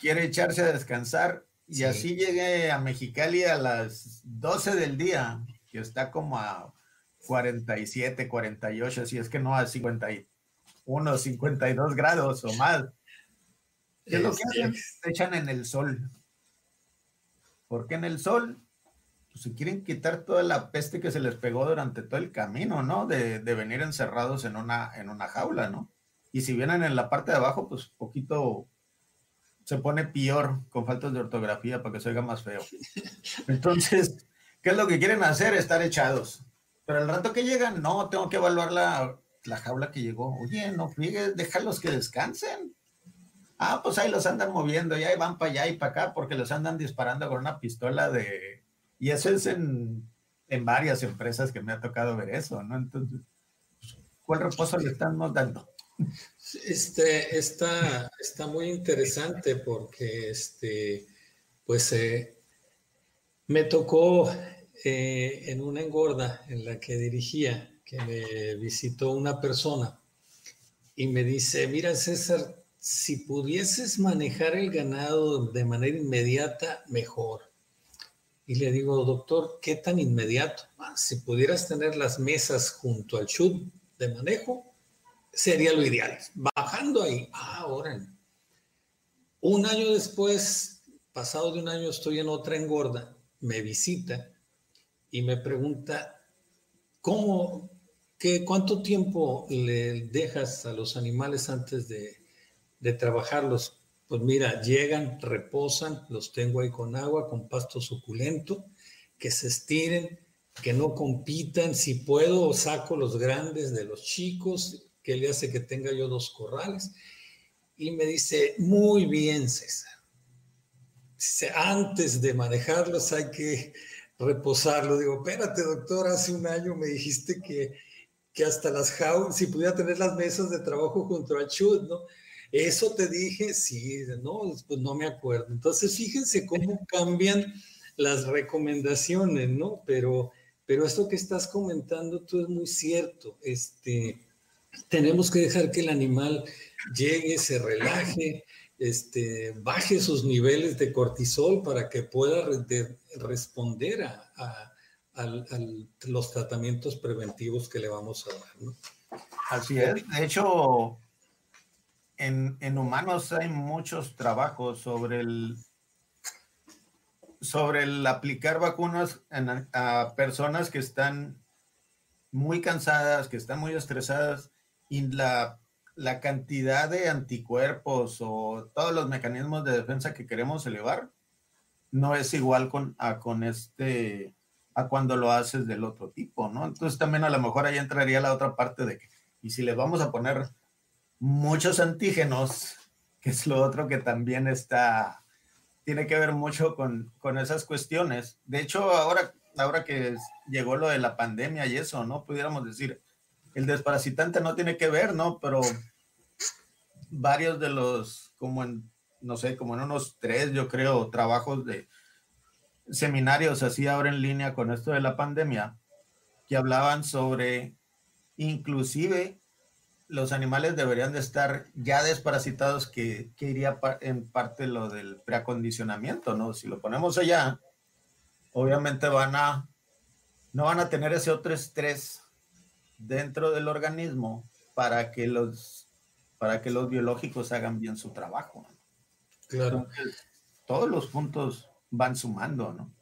Quiere echarse a descansar y así llegue a Mexicali a las 12 del día, que está como a 47, 48, si es que no a 50, unos 52 grados o más. ¿Qué es lo que hacen? Se echan en el sol. Porque en el sol pues, se quieren quitar toda la peste que se les pegó durante todo el camino, ¿no? De, de, venir encerrados en una, en una jaula, ¿no? Y si vienen en la parte de abajo, pues poquito se pone peor con faltas de ortografía para que se oiga más feo. Entonces, ¿qué es lo que quieren hacer? Estar echados. Pero el rato que llegan, no, tengo que evaluar la, la jaula que llegó. Oye, no friegues, déjalos que descansen. Ah, pues ahí los andan moviendo, y ahí van para allá y para acá, porque los andan disparando con una pistola de... Y eso es en, en varias empresas que me ha tocado ver eso, ¿no? Entonces, ¿cuál reposo le estamos dando? Este, está, está muy interesante porque este, pues eh, me tocó eh, en una engorda en la que dirigía, que me visitó una persona y me dice, mira César, si pudieses manejar el ganado de manera inmediata, mejor. Y le digo, doctor, ¿qué tan inmediato? Ah, si pudieras tener las mesas junto al chut de manejo, sería lo ideal. Bajando ahí, ah, ahora. Un año después, pasado de un año, estoy en otra engorda, me visita y me pregunta, ¿cómo, qué, cuánto tiempo le dejas a los animales antes de, de trabajarlos? Pues mira, llegan, reposan, los tengo ahí con agua, con pasto suculento, que se estiren, que no compitan. Si puedo, saco los grandes de los chicos que le hace que tenga yo dos corrales. Y me dice, muy bien, César. Antes de manejarlos hay que reposarlo. Digo, espérate, doctor, hace un año me dijiste que, que hasta las jaulas, si pudiera tener las mesas de trabajo junto al chut, ¿no? Eso te dije, sí, no, pues no me acuerdo. Entonces, fíjense cómo cambian las recomendaciones, ¿no? Pero, pero esto que estás comentando tú es muy cierto. Este, tenemos que dejar que el animal llegue, se relaje, este, baje sus niveles de cortisol para que pueda responder a, los tratamientos preventivos que le vamos a dar. Así es. De hecho, en, en, humanos hay muchos trabajos sobre el sobre el aplicar vacunas a personas que están muy cansadas, que están muy estresadas y la, la cantidad de anticuerpos o todos los mecanismos de defensa que queremos elevar no es igual con, a, con este, a cuando lo haces del otro tipo, ¿no? Entonces también a lo mejor ahí entraría la otra parte de que, y si le vamos a poner muchos antígenos, que es lo otro que también está, tiene que ver mucho con, con esas cuestiones. De hecho, ahora, ahora que llegó lo de la pandemia y eso, ¿no? Pudiéramos decir, el desparasitante no tiene que ver, ¿no? Pero varios de los, como en, no sé, como en unos tres, yo creo, trabajos de seminarios así ahora en línea con esto de la pandemia, que hablaban sobre inclusive los animales deberían de estar ya desparasitados, que, que iría en parte lo del preacondicionamiento, ¿no? Si lo ponemos allá, obviamente van a, no van a tener ese otro estrés dentro del organismo para que los, para que los biológicos hagan bien su trabajo. Claro. todos los puntos van sumando, ¿no?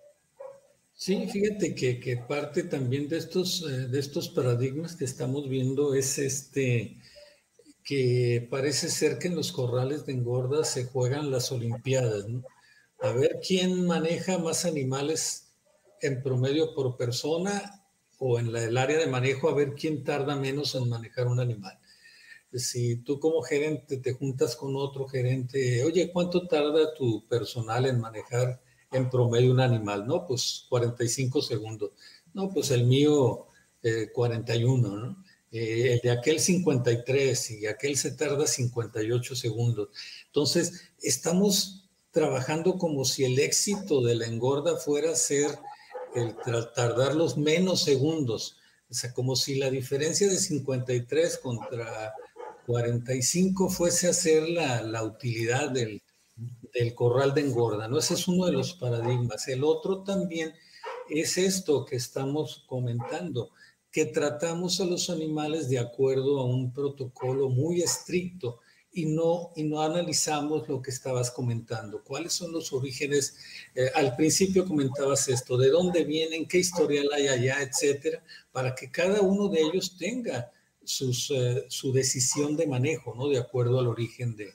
Sí, fíjate que, que parte también de estos, eh, de estos paradigmas que estamos viendo es este, que parece ser que en los corrales de engorda se juegan las Olimpiadas, ¿no? A ver quién maneja más animales en promedio por persona o en el área de manejo a ver quién tarda menos en manejar un animal. Si tú como gerente te juntas con otro gerente, oye, ¿cuánto tarda tu personal en manejar en promedio un animal? No, pues 45 segundos. No, pues el mío 41, eh, ¿no? Eh, el de aquel 53 y aquel se tarda 58 segundos. Entonces, estamos trabajando como si el éxito de la engorda fuera ser el tardar los menos segundos. O sea, como si la diferencia de 53 contra 45 fuese a ser la, la utilidad del, del, corral de engorda, ¿no? Ese es uno de los paradigmas. El otro también es esto que estamos comentando, que tratamos a los animales de acuerdo a un protocolo muy estricto y no, y no analizamos lo que estabas comentando. ¿Cuáles son los orígenes? Eh, al principio comentabas esto, ¿de dónde vienen? ¿Qué historial hay allá? Etcétera, para que cada uno de ellos tenga sus, eh, su decisión de manejo, ¿no? De acuerdo al origen de,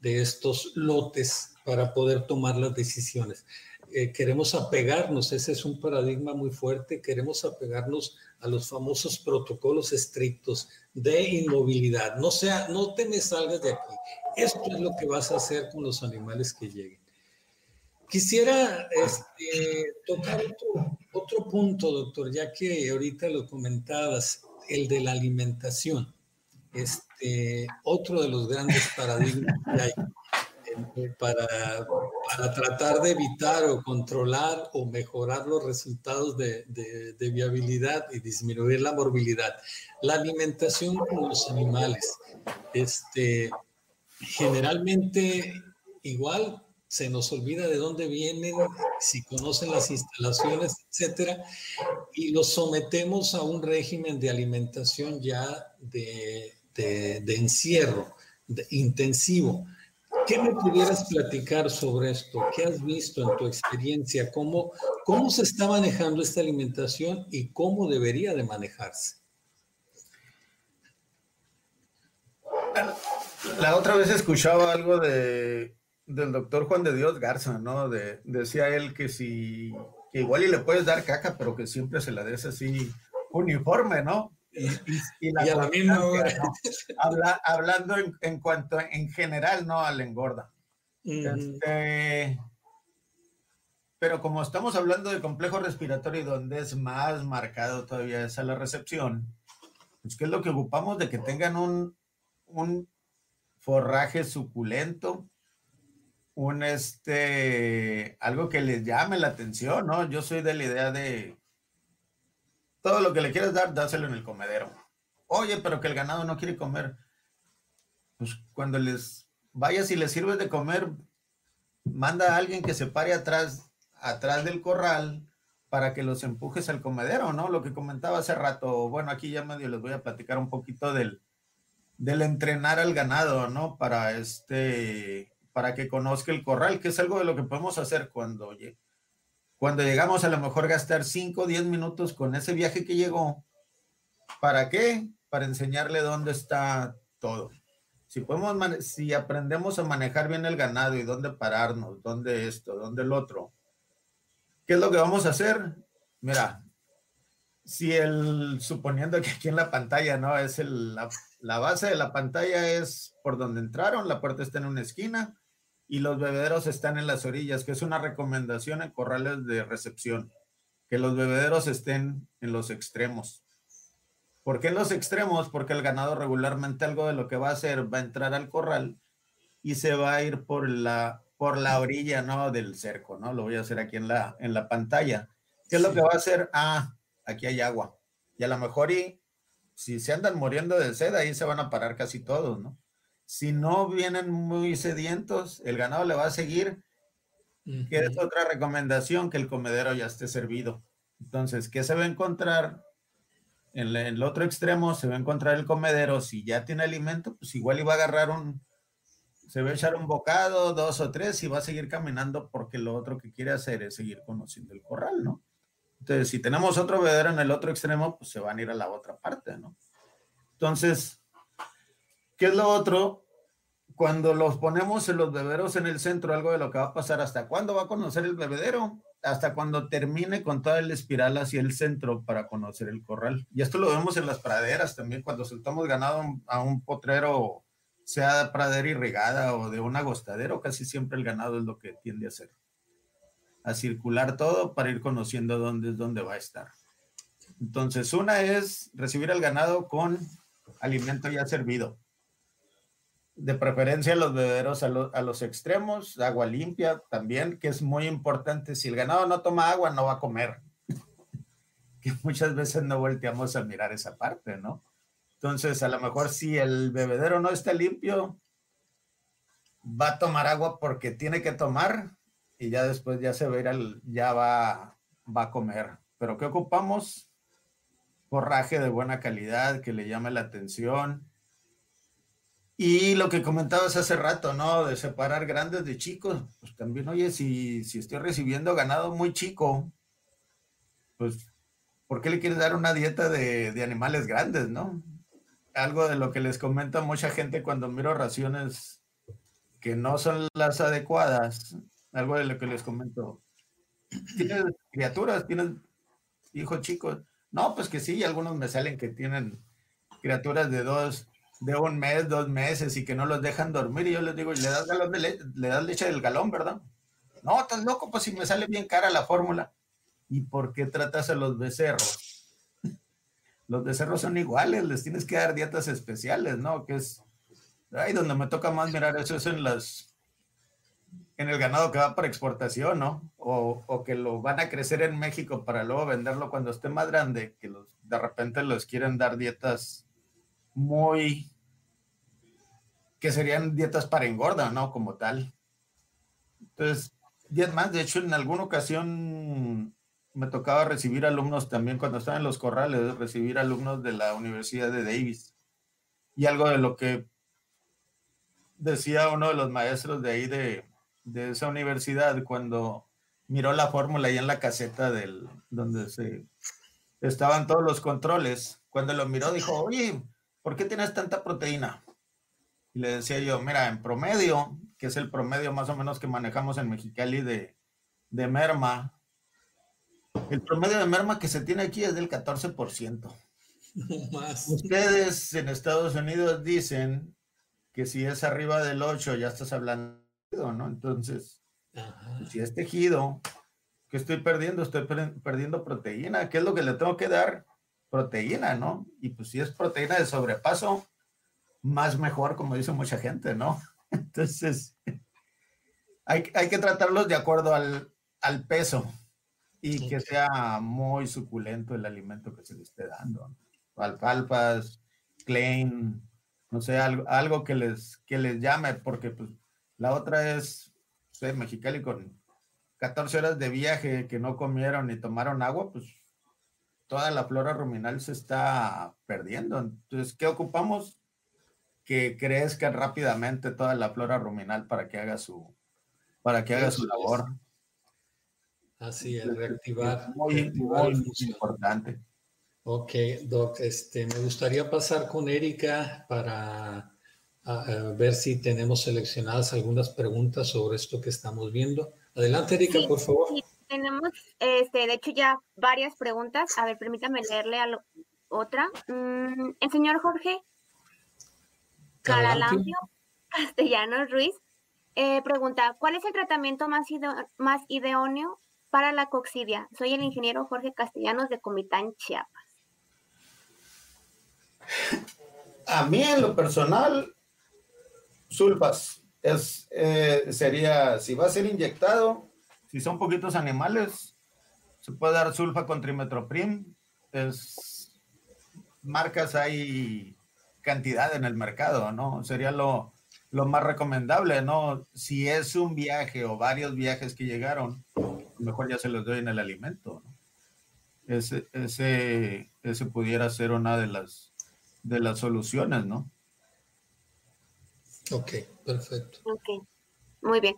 de estos lotes para poder tomar las decisiones. Eh, queremos apegarnos, ese es un paradigma muy fuerte, queremos apegarnos a los famosos protocolos estrictos de inmovilidad. No sea, no te me salgas de aquí. Esto es lo que vas a hacer con los animales que lleguen. Quisiera este, tocar otro, otro punto, doctor, ya que ahorita lo comentabas, el de la alimentación. Este, otro de los grandes paradigmas que hay para, para, tratar de evitar o controlar o mejorar los resultados de, de, viabilidad y disminuir la morbilidad. La alimentación con los animales. Este, generalmente igual se nos olvida de dónde vienen, si conocen las instalaciones, etcétera, y los sometemos a un régimen de alimentación ya de, de, de encierro, intensivo. ¿Qué me pudieras platicar sobre esto? ¿Qué has visto en tu experiencia? ¿Cómo, cómo se está manejando esta alimentación y cómo debería de manejarse? La otra vez escuchaba algo de, del doctor Juan de Dios Garza, ¿no? De, decía él que si, que igual y le puedes dar caca, pero que siempre se la des así uniforme, ¿no? Y, la, a misma hablando en, cuanto en general, no al engorda. Este, pero como estamos hablando de complejo respiratorio, donde es más marcado todavía esa la recepción, pues ¿qué es lo que ocupamos? De que tengan un, un forraje suculento, un este, algo que les llame la atención, ¿no? Yo soy de la idea de todo lo que le quieras dar, dáselo en el comedero. Oye, pero que el ganado no quiere comer. Pues cuando les vayas y les sirves de comer, manda a alguien que se pare atrás, atrás del corral para que los empujes al comedero, ¿no? Lo que comentaba hace rato. Bueno, aquí ya medio les voy a platicar un poquito del, del entrenar al ganado, ¿no? Para este, para que conozca el corral, que es algo de lo que podemos hacer cuando, oye, cuando llegamos a lo mejor gastar 5 o 10 minutos con ese viaje que llegó. ¿Para qué? Para enseñarle dónde está todo. Si podemos, si aprendemos a manejar bien el ganado y dónde pararnos, dónde esto, dónde el otro, ¿qué es lo que vamos a hacer? Mira, si el, suponiendo que aquí en la pantalla, ¿no? Es el, la, la base de la pantalla es por donde entraron, la puerta está en una esquina, y los bebederos están en las orillas, que es una recomendación en corrales de recepción, que los bebederos estén en los extremos. ¿Por qué en los extremos? Porque el ganado regularmente algo de lo que va a hacer va a entrar al corral y se va a ir por la, por la orilla, ¿no? Del cerco, ¿no? Lo voy a hacer aquí en la, en la pantalla. ¿Qué es lo que va a hacer? Ah, aquí hay agua. Y a lo mejor y si se andan muriendo de sed, ahí se van a parar casi todos, ¿no? Si no vienen muy sedientos, el ganado le va a seguir. Que es otra recomendación, que el comedero ya esté servido. Entonces, ¿qué se va a encontrar? En, el otro extremo se va a encontrar el comedero. Si ya tiene alimento, pues igual iba a agarrar un, se va a echar un bocado, dos o tres y va a seguir caminando porque lo otro que quiere hacer es seguir conociendo el corral, ¿no? Entonces, si tenemos otro bebedero en el otro extremo, pues se van a ir a la otra parte, ¿no? Entonces, ¿Qué es lo otro? Cuando los ponemos en los bebederos en el centro, algo de lo que va a pasar, ¿hasta cuándo va a conocer el bebedero? Hasta cuando termine con toda la espiral hacia el centro para conocer el corral. Y esto lo vemos en las praderas también, cuando soltamos ganado a un potrero, sea pradera irrigada o de un agostadero, casi siempre el ganado es lo que tiende a hacer. A circular todo para ir conociendo dónde es dónde va a estar. Entonces, una es recibir al ganado con alimento ya servido de preferencia los bebederos a, a, los extremos, agua limpia también, que es muy importante. Si el ganado no toma agua, no va a comer. que muchas veces no volteamos a mirar esa parte, ¿no? Entonces, a lo mejor si el bebedero no está limpio, va a tomar agua porque tiene que tomar y ya después ya se va a ir al, ya va, va a comer. Pero ¿qué ocupamos? forraje de buena calidad que le llame la atención. Y lo que comentabas hace rato, ¿no? De separar grandes de chicos, pues también, oye, si, si estoy recibiendo ganado muy chico, pues, ¿por qué le quieres dar una dieta de, de animales grandes, no? Algo de lo que les comenta mucha gente cuando miro raciones que no son las adecuadas, algo de lo que les comento. Tienes criaturas, tienes hijos chicos. No, pues que sí, algunos me salen que tienen criaturas de dos, de un mes, dos meses y que no los dejan dormir. Y yo les digo, ¿le das, galón de le das leche del galón, verdad? No, estás loco, pues si me sale bien cara la fórmula. ¿Y por qué tratas a los becerros? Los becerros son iguales, les tienes que dar dietas especiales, ¿no? Que es, ahí donde me toca más mirar eso es en las en el ganado que va para exportación, ¿no? O, que lo van a crecer en México para luego venderlo cuando esté más grande, que los, de repente los quieren dar dietas muy, que serían dietas para engorda, ¿no? Como tal. Entonces, y más, de hecho, en alguna ocasión me tocaba recibir alumnos también cuando estaba en los corrales, recibir alumnos de la Universidad de Davis. Y algo de lo que decía uno de los maestros de ahí de, de esa universidad cuando miró la fórmula ahí en la caseta del, donde se estaban todos los controles. Cuando lo miró dijo, oye, ¿por qué tienes tanta proteína? Y le decía yo, mira, en promedio, que es el promedio más o menos que manejamos en Mexicali de, de merma, el promedio de merma que se tiene aquí es del 14%. Más. Ustedes en Estados Unidos dicen que si es arriba del 8 ya estás hablando ¿no? Entonces, si es tejido, ¿qué estoy perdiendo? Estoy perdiendo proteína. ¿Qué es lo que le tengo que dar? Proteína, ¿no? Y pues si es proteína de sobrepaso, más mejor, como dice mucha gente, ¿no? Entonces, hay, que tratarlos de acuerdo al, peso y que sea muy suculento el alimento que se le esté dando. Alfalfas, Klein, no sé, algo, algo que, les, que les llame, porque pues la otra es, sé, Mexicali con 14 horas de viaje que no comieron ni tomaron agua, pues toda la flora ruminal se está perdiendo. Entonces, ¿qué ocupamos? Que crezca rápidamente toda la flora ruminal para que haga su, para que haga su labor. Así es, reactivar. Muy, muy, muy importante. Ok, Doc, este, me gustaría pasar con Erika para a, ver si tenemos seleccionadas algunas preguntas sobre esto que estamos viendo. Adelante, Erika, por favor. Sí, tenemos, este, de hecho, ya varias preguntas. A ver, permítame leerle a otra. Mm, el señor Jorge Caralampio Castellanos Ruiz eh, pregunta, ¿cuál es el tratamiento más, más idóneo para la coccidia? Soy el ingeniero Jorge Castellanos de Comitán, Chiapas. A mí en lo personal sulfas. Es, eh, sería, si va a ser inyectado, si son poquitos animales, se puede dar sulfa con trimetoprim. Es, marcas hay cantidad en el mercado, ¿no? Sería lo, lo más recomendable, ¿no? Si es un viaje o varios viajes que llegaron, mejor ya se los doy en el alimento, ¿no? Ese, ese, ese pudiera ser una de las, de las soluciones, ¿no? Ok, perfecto. Ok, muy bien.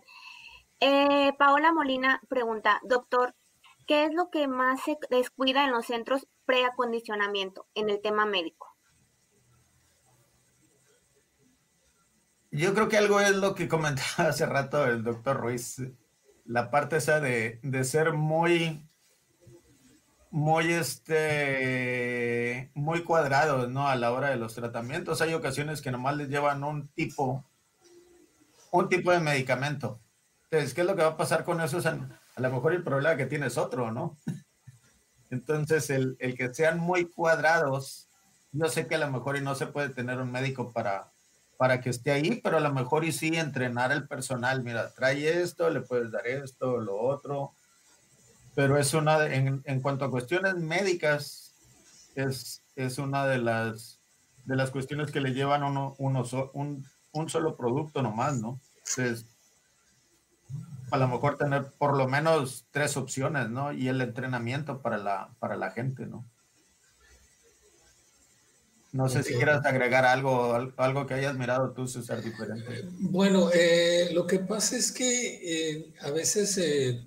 Eh, Paola Molina pregunta, doctor, ¿qué es lo que más se descuida en los centros preacondicionamiento en el tema médico? Yo creo que algo es lo que comentaba hace rato el doctor Ruiz, la parte esa de, de ser muy, muy, este, muy cuadrados, ¿no? A la hora de los tratamientos. Hay ocasiones que nomás les llevan un tipo, un tipo de medicamento. Entonces, ¿qué es lo que va a pasar con eso? a lo mejor el problema que tienes otro, ¿no? Entonces, el, el, que sean muy cuadrados, yo sé que a lo mejor y no se puede tener un médico para, para que esté ahí, pero a lo mejor y sí entrenar al personal, mira, trae esto, le puedes dar esto, lo otro, pero es una, en, en cuanto a cuestiones médicas, es, es una de las, de las cuestiones que le llevan uno, uno un, un, solo producto nomás, ¿no? Entonces, a lo mejor tener por lo menos tres opciones, ¿no? Y el entrenamiento para la, para la gente, ¿no? No sé si quieras agregar algo, algo que hayas mirado tú, César, diferente. Bueno, eh, lo que pasa es que eh, a veces eh,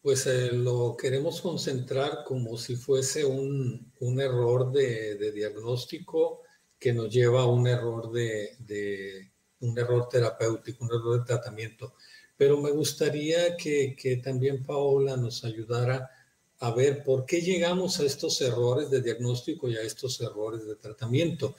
pues lo queremos concentrar como si fuese un, un error de, de, diagnóstico que nos lleva a un error de, de, un error terapéutico, un error de tratamiento. Pero me gustaría que, también Paola nos ayudara a ver por qué llegamos a estos errores de diagnóstico y a estos errores de tratamiento.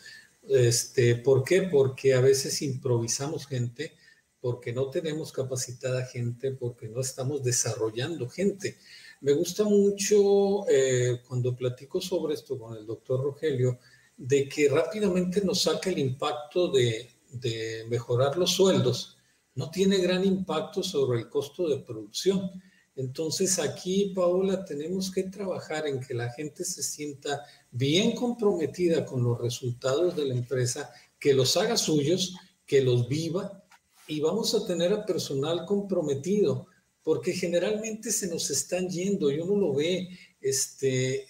Este, ¿Por qué? Porque a veces improvisamos gente, porque no tenemos capacitada gente, porque no estamos desarrollando gente. Me gusta mucho eh, cuando platico sobre esto con el doctor Rogelio, de que rápidamente nos saca el impacto de mejorar los sueldos. No tiene gran impacto sobre el costo de producción. Entonces aquí, Paola, tenemos que trabajar en que la gente se sienta bien comprometida con los resultados de la empresa, que los haga suyos, que los viva y vamos a tener a personal comprometido, porque generalmente se nos están yendo y uno lo ve, este,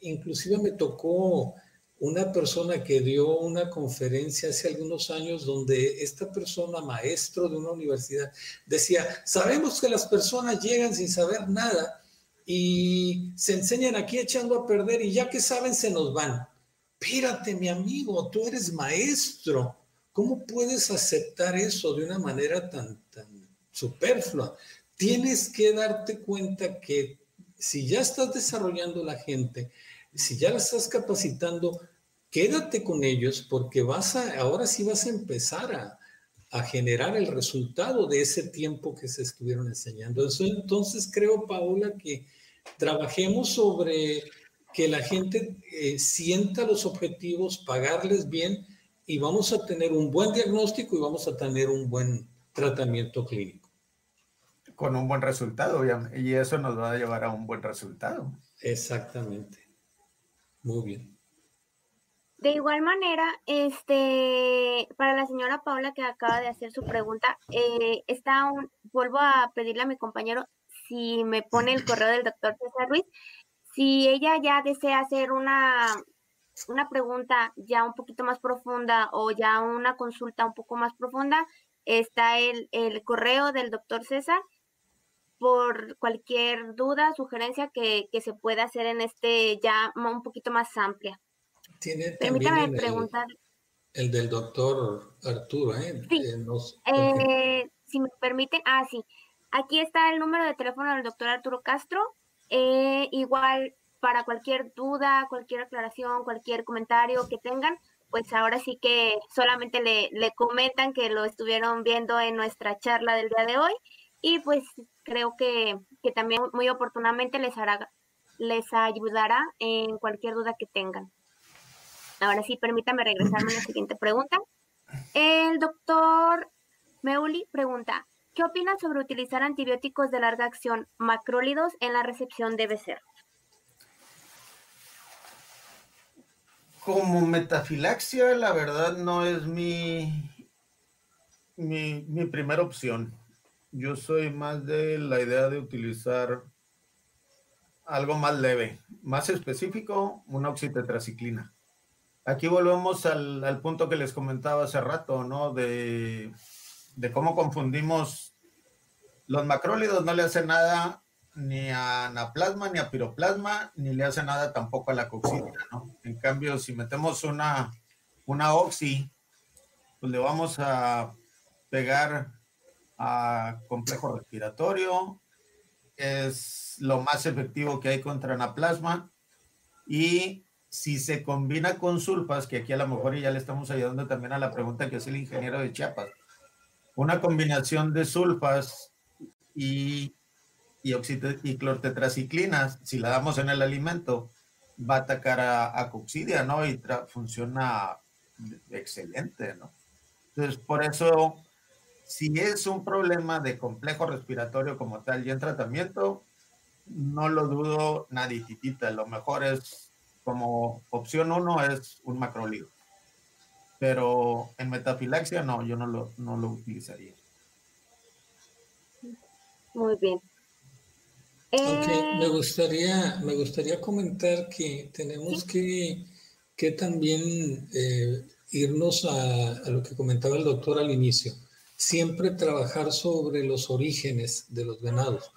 inclusive me tocó una persona que dio una conferencia hace algunos años donde esta persona, maestro de una universidad, decía, sabemos que las personas llegan sin saber nada y se enseñan aquí echando a perder y ya que saben se nos van. Espérate, mi amigo, tú eres maestro. ¿Cómo puedes aceptar eso de una manera tan, tan superflua? Tienes que darte cuenta que si ya estás desarrollando la gente, si ya la estás capacitando, quédate con ellos porque vas a, ahora sí vas a empezar a, a generar el resultado de ese tiempo que se estuvieron enseñando. Eso, entonces creo, Paola, que trabajemos sobre que la gente eh, sienta los objetivos, pagarles bien y vamos a tener un buen diagnóstico y vamos a tener un buen tratamiento clínico. Con un buen resultado, y eso nos va a llevar a un buen resultado. Exactamente. Muy bien. De igual manera, este, para la señora Paula que acaba de hacer su pregunta, eh, está un, vuelvo a pedirle a mi compañero si me pone el correo del doctor César Ruiz, si ella ya desea hacer una, una pregunta ya un poquito más profunda o ya una consulta un poco más profunda, está el, el correo del doctor César por cualquier duda, sugerencia que, se pueda hacer en este ya un poquito más amplia. Tiene Permítame preguntar. El, del doctor Arturo, ¿eh? Sí. Eh, si me permiten, ah, sí. Aquí está el número de teléfono del doctor Arturo Castro. Eh, igual para cualquier duda, cualquier aclaración, cualquier comentario que tengan, pues ahora sí que solamente le, le comentan que lo estuvieron viendo en nuestra charla del día de hoy y pues creo que, también muy oportunamente les, hará, les ayudará en cualquier duda que tengan. Ahora sí, permítame regresarme a la siguiente pregunta. El doctor Meuli pregunta, ¿qué opinas sobre utilizar antibióticos de larga acción macrólidos en la recepción de becerros? Como metafilaxia, la verdad no es mi, mi, mi primera opción. Yo soy más de la idea de utilizar algo más leve, más específico, una oxitetraciclina. Aquí volvemos al, punto que les comentaba hace rato, ¿no? De, cómo confundimos los macrólidos, no le hace nada ni a anaplasma, ni a piroplasma, ni le hace nada tampoco a la coxidia, ¿no? En cambio, si metemos una, una oxi, pues le vamos a pegar a complejo respiratorio, es lo más efectivo que hay contra anaplasma y si se combina con sulfas, que aquí a lo mejor ya le estamos ayudando también a la pregunta que hace el ingeniero de Chiapas, una combinación de sulfas y, y, y clortetraciclinas, si la damos en el alimento, va a atacar a, a coxidia, ¿no? Y funciona excelente, ¿no? Entonces, por eso si es un problema de complejo respiratorio como tal y en tratamiento, no lo dudo nadititita. Lo mejor es, como opción uno, es un macrolío. Pero en metafilaxia no, yo no lo, no lo utilizaría. Muy bien. me, eh, gustaría, me gustaría comentar que tenemos que que también eh, irnos a, lo que comentaba el doctor al inicio, siempre trabajar sobre los orígenes de los venados.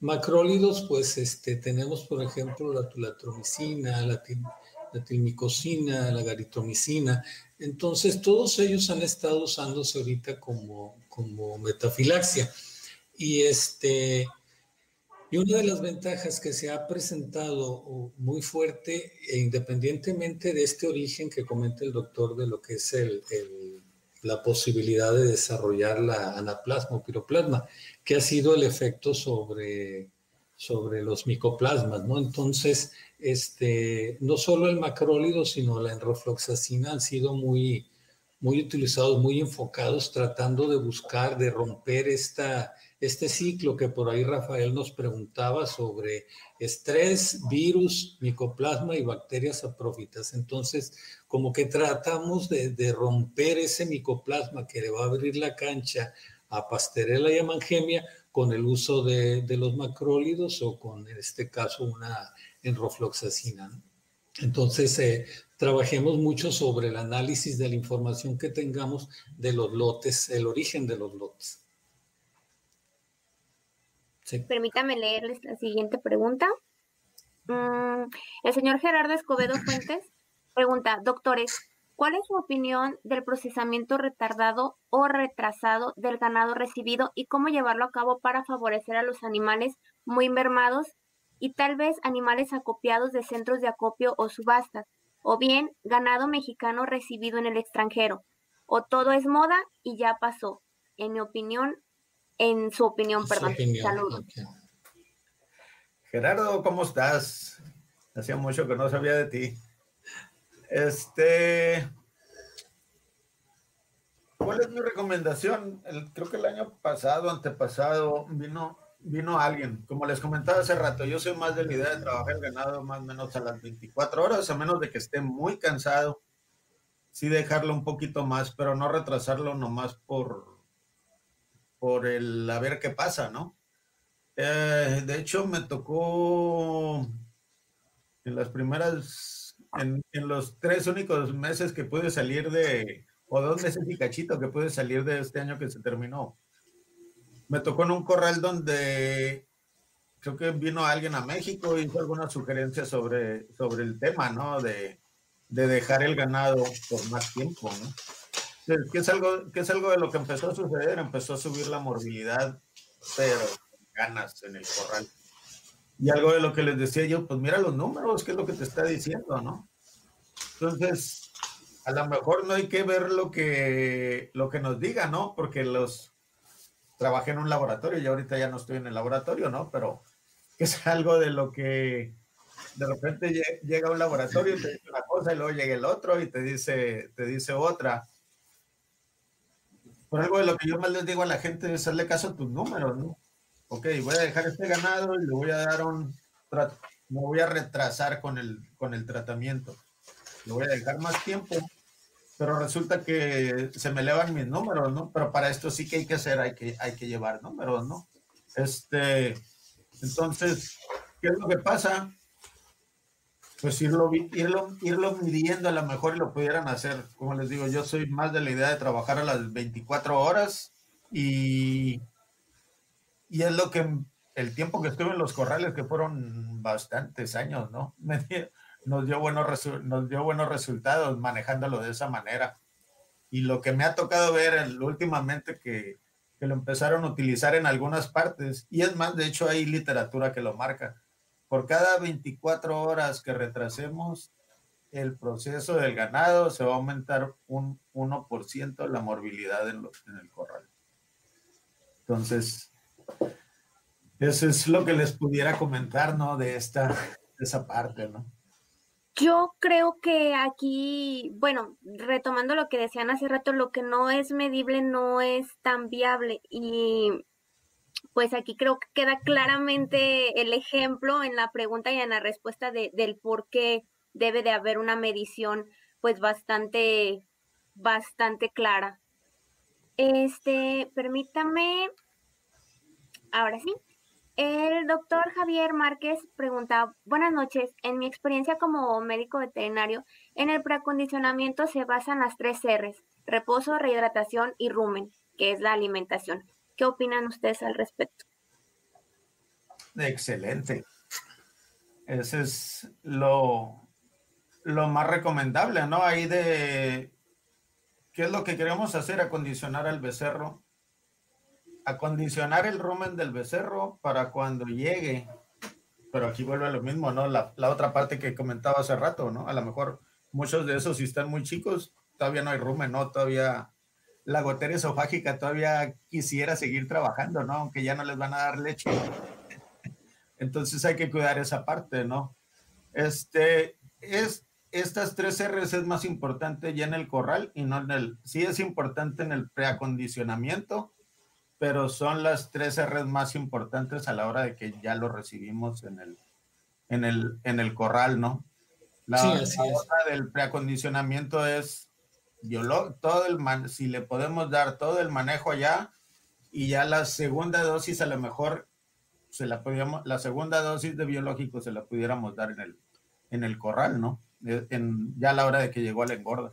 Macrólidos, pues este, tenemos, por ejemplo, la tulatromicina, la, la tilmicosina, la garitromicina. Entonces, todos ellos han estado usándose ahorita como, como metafilaxia. Y este, y una de las ventajas que se ha presentado muy fuerte, e independientemente de este origen que comenta el doctor de lo que es el, la posibilidad de desarrollar la anaplasma o piroplasma, que ha sido el efecto sobre, sobre los micoplasmas, ¿no? Entonces, este, no solo el macrólido, sino la enrofloxacina han sido muy, muy utilizados, muy enfocados, tratando de buscar, de romper esta este ciclo que por ahí Rafael nos preguntaba sobre estrés, virus, micoplasma y bacterias aprófitas. Entonces, como que tratamos de, romper ese micoplasma que le va a abrir la cancha a Pasterella y a Mangemia con el uso de, los macrólidos o con, en este caso, una enrofloxacina. Entonces, eh, trabajemos mucho sobre el análisis de la información que tengamos de los lotes, el origen de los lotes. Permítame leerles la siguiente pregunta. Mm, el señor Gerardo Escobedo Fuentes pregunta, doctores, ¿cuál es su opinión del procesamiento retardado o retrasado del ganado recibido y cómo llevarlo a cabo para favorecer a los animales muy mermados y tal vez animales acopiados de centros de acopio o subastas, o bien ganado mexicano recibido en el extranjero? ¿O todo es moda y ya pasó? En mi opinión, en su opinión, perdón. Saludos. Gerardo, ¿cómo estás? Hacía mucho que no sabía de ti. Este, ¿cuál es mi recomendación? creo que el año pasado, antepasado, vino, vino alguien. Como les comentaba hace rato, yo soy más de la idea de trabajar el ganado más o menos a las 24 horas, a menos de que esté muy cansado. Sí dejarlo un poquito más, pero no retrasarlo nomás por, por el a ver qué pasa, ¿no? Eh, de hecho, me tocó en las primeras, en, los tres únicos meses que pude salir de, o dos meses y cachito que pude salir de este año que se terminó. Me tocó en un corral donde creo que vino alguien a México y hizo alguna sugerencia sobre, sobre el tema, ¿no? De, de dejar el ganado por más tiempo, ¿no? Que es algo, que es algo de lo que empezó a suceder, empezó a subir la morbilidad, pero ganas en el corral. Y algo de lo que les decía yo, pues mira los números, qué es lo que te está diciendo, ¿no? Entonces, a lo mejor no hay que ver lo que, lo que nos diga, ¿no? Porque los trabajé en un laboratorio y ahorita ya no estoy en el laboratorio, ¿no? Pero es algo de lo que de repente llega un laboratorio y te dice una cosa y luego llega el otro y te dice, te dice otra. Por algo de lo que yo más les digo a la gente es hacerle caso a tus números, ¿no? Ok, voy a dejar este ganado y le voy a dar un trato. Me voy a retrasar con el, con el tratamiento. Le voy a dejar más tiempo, pero resulta que se me elevan mis números, ¿no? Pero para esto sí que hay que hacer, hay que, hay que llevar números, ¿no? Este, entonces, ¿qué es lo que pasa? Pues irlo, irlo, irlo midiendo a lo mejor lo pudieran hacer. Como les digo, yo soy más de la idea de trabajar a las 24 horas y, y es lo que el tiempo que estuve en los corrales, que fueron bastantes años, ¿no? nos, dio buenos nos dio buenos resultados manejándolo de esa manera. Y lo que me ha tocado ver últimamente que, que lo empezaron a utilizar en algunas partes, y es más, de hecho hay literatura que lo marca por cada 24 horas que retrasemos el proceso del ganado, se va a aumentar un 1% la morbilidad en, el corral. Entonces, eso es lo que les pudiera comentar, ¿no? De esta, esa parte, ¿no? Yo creo que aquí, bueno, retomando lo que decían hace rato, lo que no es medible no es tan viable y pues aquí creo que queda claramente el ejemplo en la pregunta y en la respuesta del por qué debe de haber una medición pues bastante, bastante clara. Este, permítame, ahora sí, El doctor Javier Márquez pregunta, buenas noches, en mi experiencia como médico veterinario, en el preacondicionamiento se basan las tres R's, reposo, rehidratación y rumen, que es la alimentación. ¿Qué opinan ustedes al respecto? Excelente. Ese es lo, lo más recomendable, ¿no? Ahí de qué es lo que queremos hacer, acondicionar al becerro, acondicionar el rumen del becerro para cuando llegue, pero aquí vuelve lo mismo, ¿no? La, la, otra parte que comentaba hace rato, ¿no? A lo mejor muchos de esos, si están muy chicos, todavía no hay rumen, ¿no? Todavía la gotera esofágica todavía quisiera seguir trabajando, ¿no? Aunque ya no les van a dar leche. Entonces hay que cuidar esa parte, ¿no? Este, es, estas tres R's es más importante ya en el corral y no en el, sí es importante en el preacondicionamiento, pero son las tres R's más importantes a la hora de que ya lo recibimos en el, en el, en el corral, ¿no? La, sí, la del preacondicionamiento es todo el si le podemos dar todo el manejo allá y ya la segunda dosis a lo mejor se la podíamos, la segunda dosis de biológico se la pudiéramos dar en el, en el corral, ¿no? En, ya a la hora de que llegó a la engorda.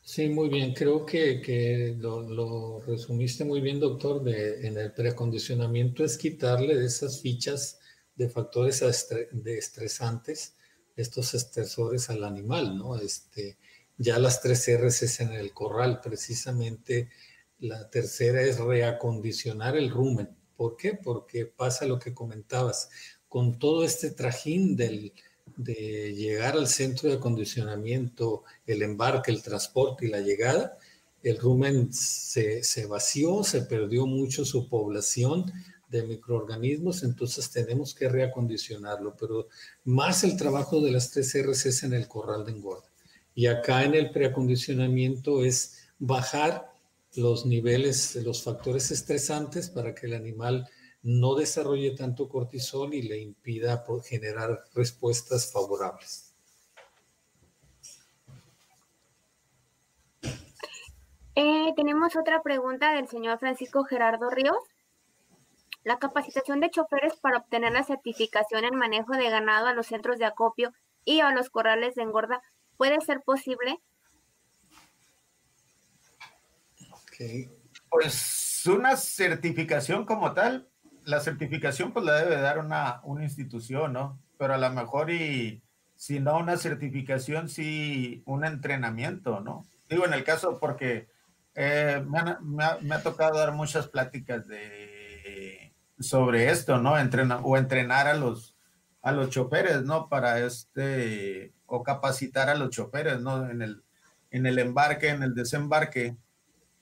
Sí, muy bien. Creo que, que lo, resumiste muy bien, doctor. En el preacondicionamiento es quitarle de esas fichas de factores de estresantes, estos estresores al animal, ¿no? Este, ya las tres R's es en el corral, precisamente la tercera es reacondicionar el rumen. ¿Por qué? Porque pasa lo que comentabas, con todo este trajín del, de llegar al centro de acondicionamiento, el embarque, el transporte y la llegada, el rumen se, se, vació, se perdió mucho su población de microorganismos, entonces tenemos que reacondicionarlo, pero más el trabajo de las tres R's en el corral de engorda. Y acá en el preacondicionamiento es bajar los niveles los factores estresantes para que el animal no desarrolle tanto cortisol y le impida generar respuestas favorables. Eh, tenemos otra pregunta del señor Francisco Gerardo Ríos. La capacitación de choferes para obtener la certificación en manejo de ganado a los centros de acopio y a los corrales de engorda puede ser posible. Pues una certificación como tal, la certificación pues la debe dar una, una institución, ¿no? Pero a lo mejor y si no una certificación, sí un entrenamiento, ¿no? Digo en el caso porque eh, me, ha, tocado dar muchas pláticas de, sobre esto, ¿no? Entrena, o entrenar a los, a los choferes, ¿no? Para este, o capacitar a los choferes, ¿no? En el, en el embarque, en el desembarque,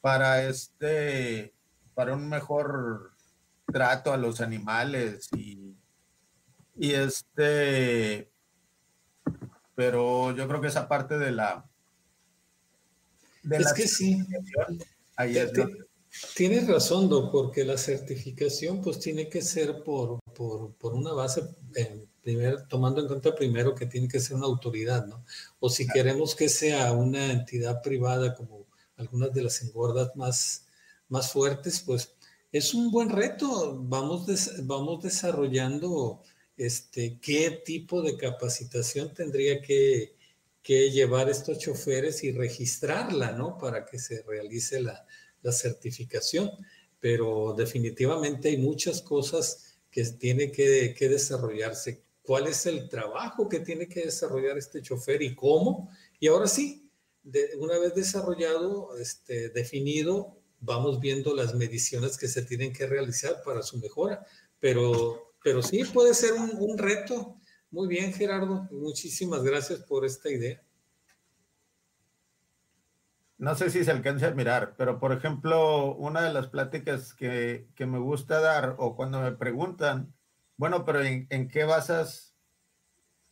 para este, para un mejor trato a los animales y, y este, pero yo creo que esa parte de la... De es que sí. Ahí es Tienes razón, Doc, porque la certificación pues tiene que ser por, por, por una base, primer, tomando en cuenta primero que tiene que ser una autoridad, ¿no? O si queremos que sea una entidad privada como algunas de las engordas más, más fuertes, pues es un buen reto. Vamos, vamos desarrollando este, qué tipo de capacitación tendría que, que, llevar estos choferes y registrarla, ¿no? Para que se realice la, la certificación. Pero definitivamente hay muchas cosas que tiene que, que desarrollarse. ¿Cuál es el trabajo que tiene que desarrollar este chofer y cómo? Y ahora sí, una vez desarrollado, este, definido, vamos viendo las mediciones que se tienen que realizar para su mejora. Pero, pero sí puede ser un, un reto. Muy bien, Gerardo. Muchísimas gracias por esta idea. No sé si se alcanza a mirar, pero por ejemplo, una de las pláticas que, que me gusta dar o cuando me preguntan, bueno, pero ¿en, en qué basas,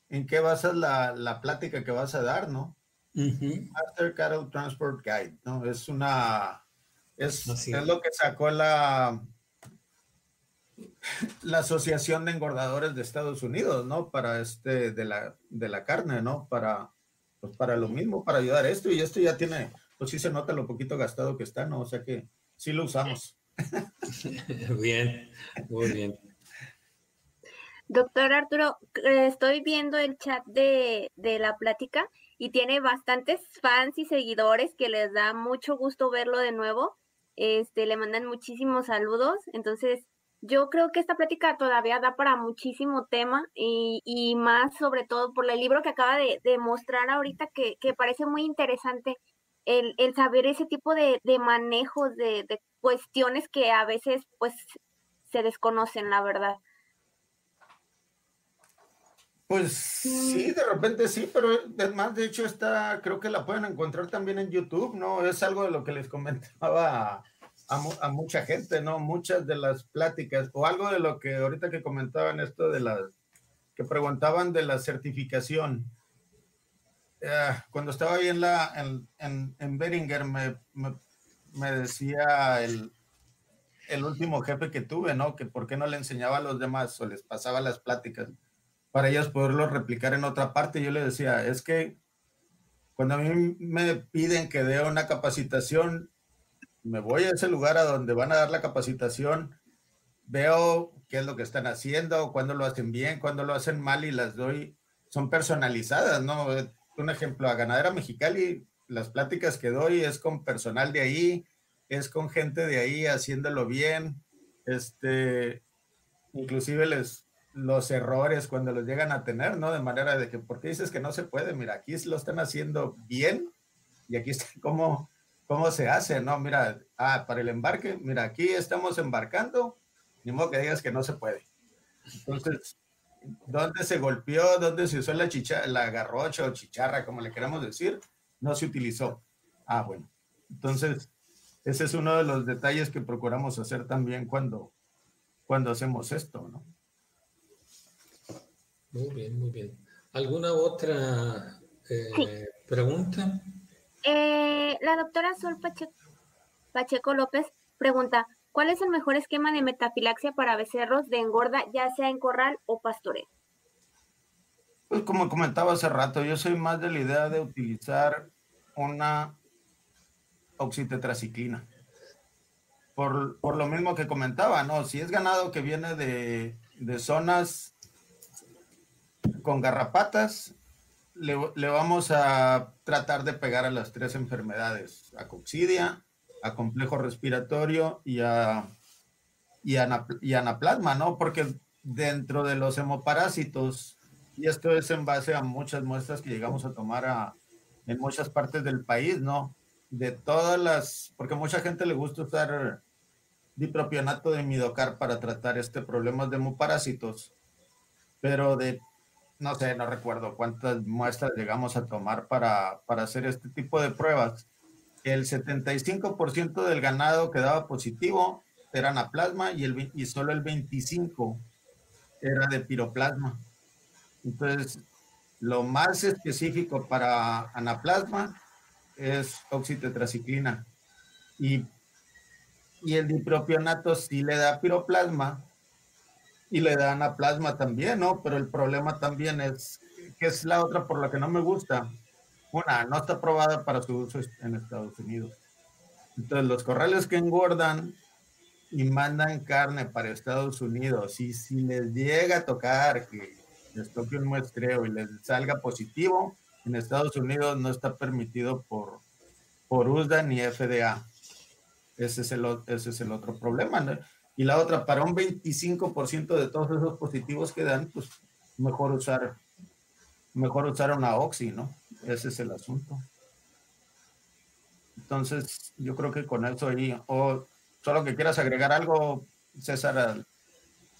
en qué basas la, la, plática que vas a dar, no? Master Cattle Transport Guide, ¿no? Es una, es, es lo que sacó la, la Asociación de Engordadores de Estados Unidos, ¿no? Para este, de la, de la carne, ¿no? Para, pues para lo mismo, para ayudar a esto. Y esto ya tiene, pues sí se nota lo poquito gastado que está, ¿no? O sea que sí lo usamos. bien, muy bien. Doctor Arturo, eh, estoy viendo el chat de, de, la plática y tiene bastantes fans y seguidores que les da mucho gusto verlo de nuevo. Este, le mandan muchísimos saludos. Entonces, yo creo que esta plática todavía da para muchísimo tema y, y más sobre todo por el libro que acaba de, de mostrar ahorita que, que, parece muy interesante el, el saber ese tipo de, de manejos de, de cuestiones que a veces pues se desconocen, la verdad. Pues sí, de repente sí, pero además de hecho está, creo que la pueden encontrar también en YouTube, ¿no? Es algo de lo que les comentaba a, a, mucha gente, ¿no? Muchas de las pláticas, o algo de lo que ahorita que comentaban esto de las, que preguntaban de la certificación. Uh, cuando estaba ahí en la, en, en, en Beringer, me, me, me decía el, el último jefe que tuve, ¿no? Que por qué no le enseñaba a los demás o les pasaba las pláticas para ellos poderlo replicar en otra parte. Yo le decía, es que cuando a mí me piden que dé una capacitación, me voy a ese lugar a donde van a dar la capacitación, veo qué es lo que están haciendo, cuándo lo hacen bien, cuándo lo hacen mal y las doy, son personalizadas, ¿no? Un ejemplo, a Ganadera Mexicali, las pláticas que doy es con personal de ahí, es con gente de ahí haciéndolo bien, este, inclusive les, los errores cuando los llegan a tener, ¿no? De manera de que, ¿por qué dices que no se puede? Mira, aquí lo están haciendo bien y aquí está cómo, cómo se hace, ¿no? Mira, ah, para el embarque, mira, aquí estamos embarcando, ni modo que digas que no se puede. Entonces, ¿dónde se golpeó? ¿Dónde se usó la, chicha, la garrocha o chicharra, como le queramos decir? No se utilizó. Ah, bueno. Entonces, ese es uno de los detalles que procuramos hacer también cuando, cuando hacemos esto, ¿no? Muy bien, muy bien. ¿Alguna otra eh, sí. pregunta? Eh, la doctora Sol Pacheco, Pacheco, López pregunta, ¿cuál es el mejor esquema de metafilaxia para becerros de engorda, ya sea en corral o pastoreo? Pues como comentaba hace rato, yo soy más de la idea de utilizar una oxitetraciclina. Por, por lo mismo que comentaba, ¿no? Si es ganado que viene de, de zonas con garrapatas le, le, vamos a tratar de pegar a las tres enfermedades, a coccidia, a complejo respiratorio y a, y, a, y anaplasma, ¿no? Porque dentro de los hemoparásitos, y esto es en base a muchas muestras que llegamos a tomar a, en muchas partes del país, ¿no? De todas las, porque mucha gente le gusta usar dipropionato de midocar para tratar este problema de hemoparásitos, pero de no sé, no recuerdo cuántas muestras llegamos a tomar para, para hacer este tipo de pruebas. El 75% del ganado que daba positivo era anaplasma y, el, y solo el 25% era de piroplasma. Entonces, lo más específico para anaplasma es oxitetraciclina. Y, y el dipropionato sí le da piroplasma, y le dan a plasma también, ¿no? Pero el problema también es, que es la otra por la que no me gusta. Una, no está aprobada para su uso en Estados Unidos. Entonces, los corrales que engordan y mandan carne para Estados Unidos, y si les llega a tocar que les toque un muestreo y les salga positivo, en Estados Unidos no está permitido por, por USDA ni FDA. Ese es el, ese es el otro problema, ¿no? Y la otra para un 25% de todos esos positivos que dan, pues mejor usar, mejor usar una oxi, ¿no? Ese es el asunto. Entonces, yo creo que con eso ahí, o solo que quieras agregar algo, César.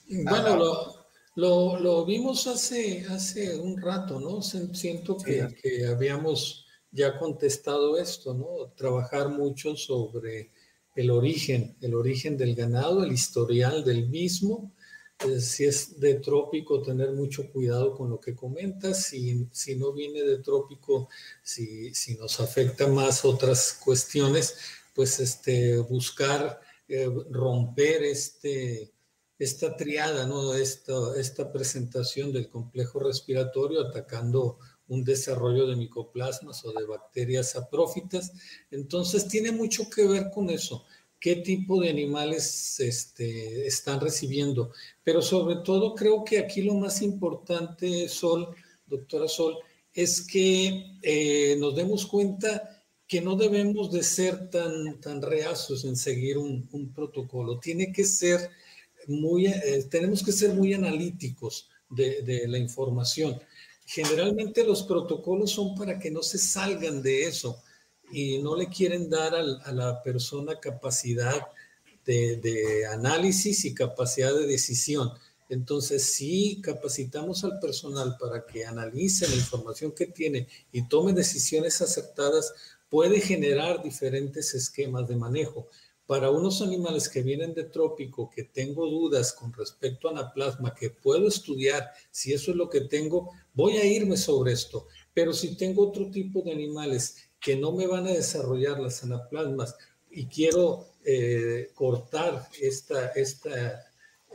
Bueno, lo, lo, lo, vimos hace, hace un rato, ¿no? Siento que, sí. que habíamos ya contestado esto, ¿no? Trabajar mucho sobre el origen, el origen del ganado, el historial del mismo. Eh, si es de trópico, tener mucho cuidado con lo que comentas. Si, si no viene de trópico, si, si, nos afecta más otras cuestiones, pues este, buscar eh, romper este, esta triada, ¿no? esta, esta presentación del complejo respiratorio atacando un desarrollo de micoplasmas o de bacterias aprófitas. Entonces tiene mucho que ver con eso. qué tipo de animales este, están recibiendo. Pero sobre todo creo que aquí lo más importante, Sol, doctora Sol, es que eh, nos demos cuenta que no debemos de ser tan, tan reacios en seguir un, protocolo. Tiene que ser muy, eh, tenemos que ser muy analíticos de, la información. Generalmente los protocolos son para que no se salgan de eso y no le quieren dar a la persona capacidad de, de, análisis y capacidad de decisión. Entonces, si capacitamos al personal para que analice la información que tiene y tome decisiones acertadas, puede generar diferentes esquemas de manejo. Para unos animales que vienen de trópico, que tengo dudas con respecto a anaplasma, que puedo estudiar si eso es lo que tengo, voy a irme sobre esto. Pero si tengo otro tipo de animales que no me van a desarrollar las anaplasmas y quiero eh, cortar esta, esta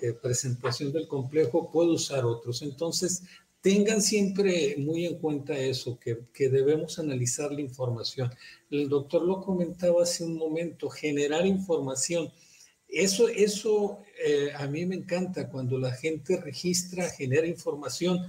eh, presentación del complejo, puedo usar otros. Entonces, tengan siempre muy en cuenta eso, que, debemos analizar la información. El doctor lo comentaba hace un momento, generar información. Eso, eso eh, a mí me encanta cuando la gente registra, genera información,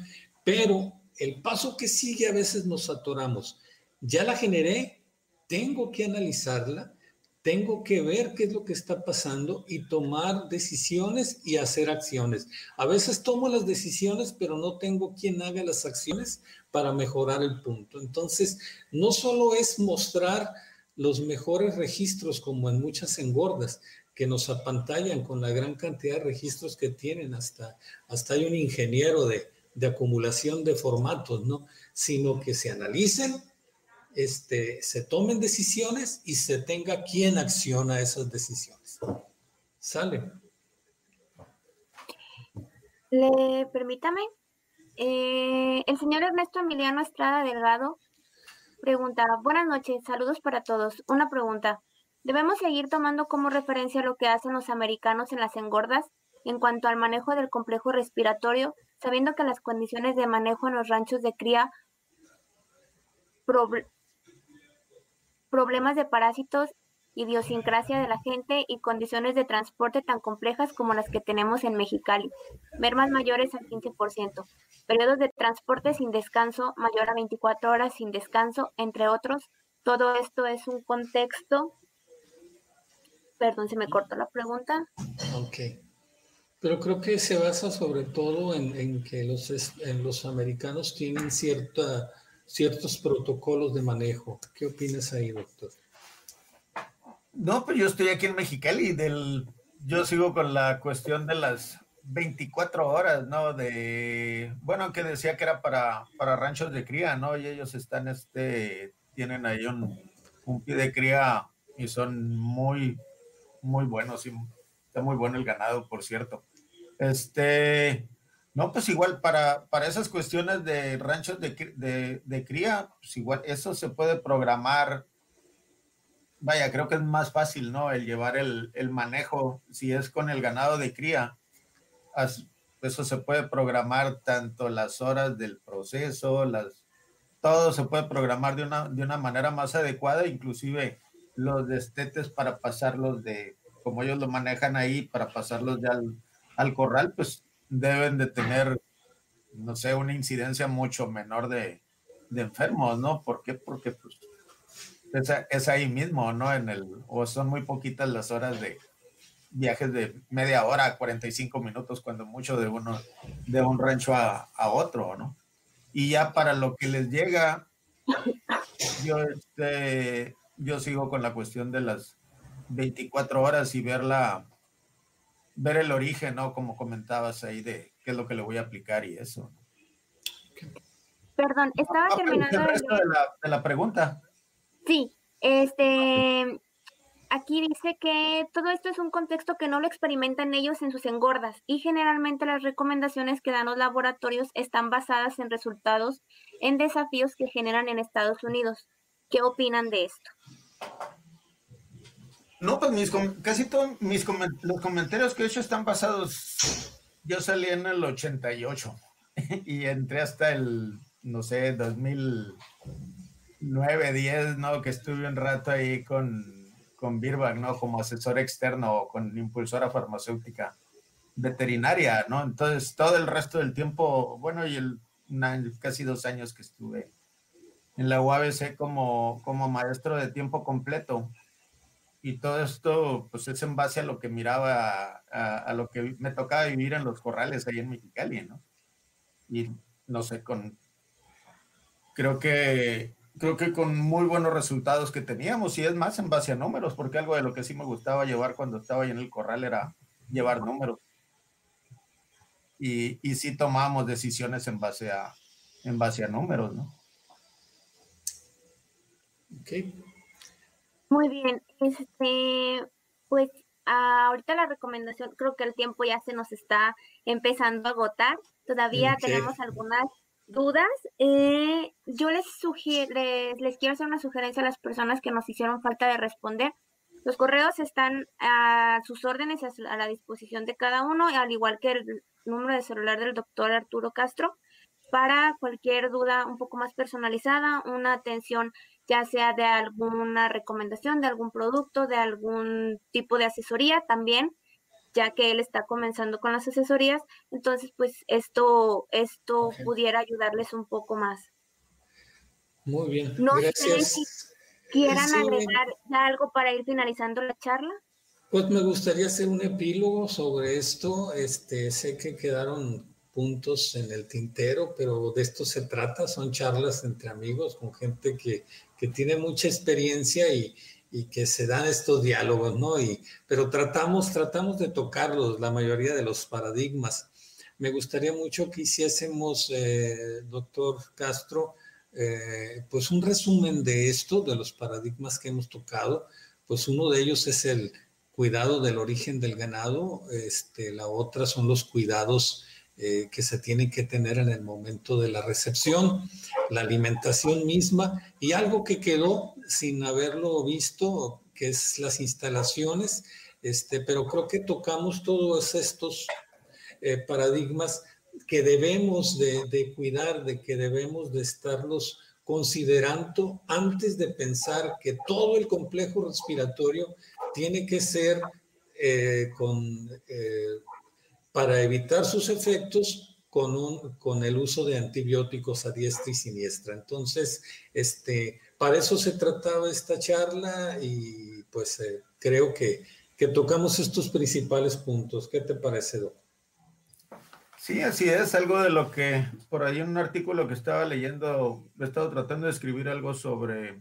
pero el paso que sigue a veces nos atoramos. Ya la generé, tengo que analizarla, tengo que ver qué es lo que está pasando y tomar decisiones y hacer acciones. A veces tomo las decisiones, pero no tengo quien haga las acciones para mejorar el punto. Entonces, no solo es mostrar los mejores registros como en muchas engordas que nos apantallan con la gran cantidad de registros que tienen, hasta, hasta hay un ingeniero de, de acumulación de formatos, ¿no? Sino que se analicen, este, se tomen decisiones y se tenga quien acciona esas decisiones. Sale. Le permítame. Eh, el señor Ernesto Emiliano Estrada Delgado pregunta, buenas noches, saludos para todos. Una pregunta, ¿debemos seguir tomando como referencia lo que hacen los americanos en las engordas en cuanto al manejo del complejo respiratorio, sabiendo que las condiciones de manejo en los ranchos de cría problemas de parásitos, idiosincrasia de la gente y condiciones de transporte tan complejas como las que tenemos en Mexicali, mermas mayores al 15%, periodos de transporte sin descanso mayor a 24 horas sin descanso, entre otros. Todo esto es un contexto. Perdón, se me cortó la pregunta. Ok. Pero creo que se basa sobre todo en, que los, en los americanos tienen cierta ciertos protocolos de manejo. ¿Qué opinas ahí, doctor? No, pues yo estoy aquí en Mexicali, del, yo sigo con la cuestión de las 24 horas, ¿no? De, bueno, que decía que era para, para ranchos de cría, ¿no? Y ellos están, este, tienen ahí un, un pie de cría y son muy, muy buenos y está muy bueno el ganado, por cierto. Este, no, pues igual para, para esas cuestiones de ranchos de, cría, pues igual eso se puede programar. Vaya, creo que es más fácil, ¿no? El llevar el, manejo, si es con el ganado de cría, eso se puede programar tanto las horas del proceso, las, todo se puede programar de una, de una manera más adecuada, inclusive los destetes para pasarlos de, como ellos lo manejan ahí, para pasarlos ya al, al corral, pues deben de tener, no sé, una incidencia mucho menor de, enfermos, ¿no? ¿Por qué? Porque pues, es, ahí mismo, ¿no? En el, o son muy poquitas las horas de viajes de media hora, 45 minutos, cuando mucho de uno, de un rancho a, otro, ¿no? Y ya para lo que les llega, yo, este, yo sigo con la cuestión de las 24 horas y verla ver el origen, ¿no? Como comentabas ahí de qué es lo que le voy a aplicar y eso. Perdón, estaba ah, terminando el resto de, la, de la pregunta. Sí, este, aquí dice que todo esto es un contexto que no lo experimentan ellos en sus engordas y generalmente las recomendaciones que dan los laboratorios están basadas en resultados en desafíos que generan en Estados Unidos. ¿Qué opinan de esto? No, pues mis, casi todos mis los comentarios que he hecho están basados. Yo salí en el 88 y entré hasta el, no sé, 2009, 10, ¿no? Que estuve un rato ahí con, con ¿no? Como asesor externo o con impulsora farmacéutica veterinaria, ¿no? Entonces, todo el resto del tiempo, bueno, y el casi dos años que estuve en la UABC como, como maestro de tiempo completo. Y todo esto, pues es en base a lo que miraba, a, lo que me tocaba vivir en los corrales ahí en Mexicali, ¿no? Y no sé, con, creo que, creo que con muy buenos resultados que teníamos, y es más en base a números, porque algo de lo que sí me gustaba llevar cuando estaba ahí en el corral era llevar números y, y sí tomamos decisiones en base a, en base a números, ¿no? Ok. Muy bien. Este, pues ahorita la recomendación, creo que el tiempo ya se nos está empezando a agotar. Todavía tenemos algunas dudas. Eh, yo les sugiero, les, quiero hacer una sugerencia a las personas que nos hicieron falta de responder. Los correos están a sus órdenes, a la disposición de cada uno, al igual que el número de celular del doctor Arturo Castro para cualquier duda un poco más personalizada, una atención ya sea de alguna recomendación, de algún producto, de algún tipo de asesoría también, ya que él está comenzando con las asesorías, entonces pues esto, esto pudiera ayudarles un poco más. Muy bien. No sé si quieran agregar ya algo para ir finalizando la charla. Pues me gustaría hacer un epílogo sobre esto. Este, sé que quedaron puntos en el tintero, pero de esto se trata. Son charlas entre amigos con gente que, que tiene mucha experiencia y, y, que se dan estos diálogos, ¿no? Y, pero tratamos, tratamos de tocarlos, la mayoría de los paradigmas. Me gustaría mucho que hiciésemos, eh, doctor Castro, eh, pues un resumen de esto, de los paradigmas que hemos tocado. Pues uno de ellos es el cuidado del origen del ganado, este, la otra son los cuidados eh, que se tienen que tener en el momento de la recepción, la alimentación misma y algo que quedó sin haberlo visto, que es las instalaciones, este, pero creo que tocamos todos estos eh, paradigmas que debemos de, cuidar, de que debemos de estarlos considerando antes de pensar que todo el complejo respiratorio tiene que ser eh, con, para evitar sus efectos con, un, con el uso de antibióticos a diestra y siniestra. Entonces, este, para eso se trataba esta charla y pues eh, creo que, que tocamos estos principales puntos. ¿Qué te parece, Doc? Sí, así es, algo de lo que por ahí en un artículo que estaba leyendo, he estado tratando de escribir algo sobre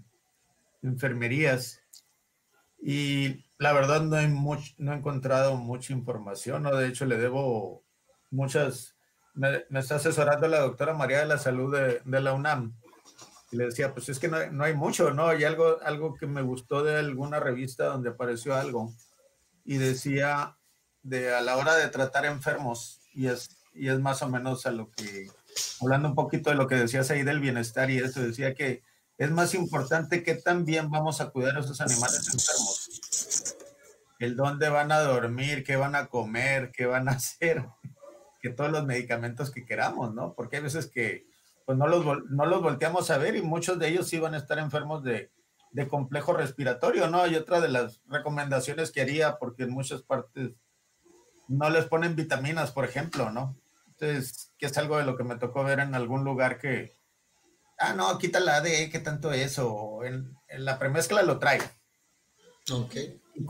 enfermerías y la verdad no he, no he encontrado mucha información, ¿no? De hecho, le debo muchas, me, está asesorando la doctora María de la Salud de, de la UNAM. Y le decía, pues es que no, no, hay mucho, ¿no? Hay algo, algo que me gustó de alguna revista donde apareció algo y decía de a la hora de tratar enfermos, y es, y es más o menos a lo que, hablando un poquito de lo que decías ahí del bienestar y esto, decía que es más importante que también vamos a cuidar a esos animales enfermos. El dónde van a dormir, qué van a comer, qué van a hacer, que todos los medicamentos que queramos, ¿no? Porque hay veces que pues no los, no los volteamos a ver y muchos de ellos sí van a estar enfermos de, de complejo respiratorio, ¿no? Y otra de las recomendaciones que haría, porque en muchas partes no les ponen vitaminas, por ejemplo, ¿no? Entonces, que es algo de lo que me tocó ver en algún lugar que, ah, no, quita la ADE, ¿qué tanto es? O en, la premezcla lo trae. Ok. ¿Y,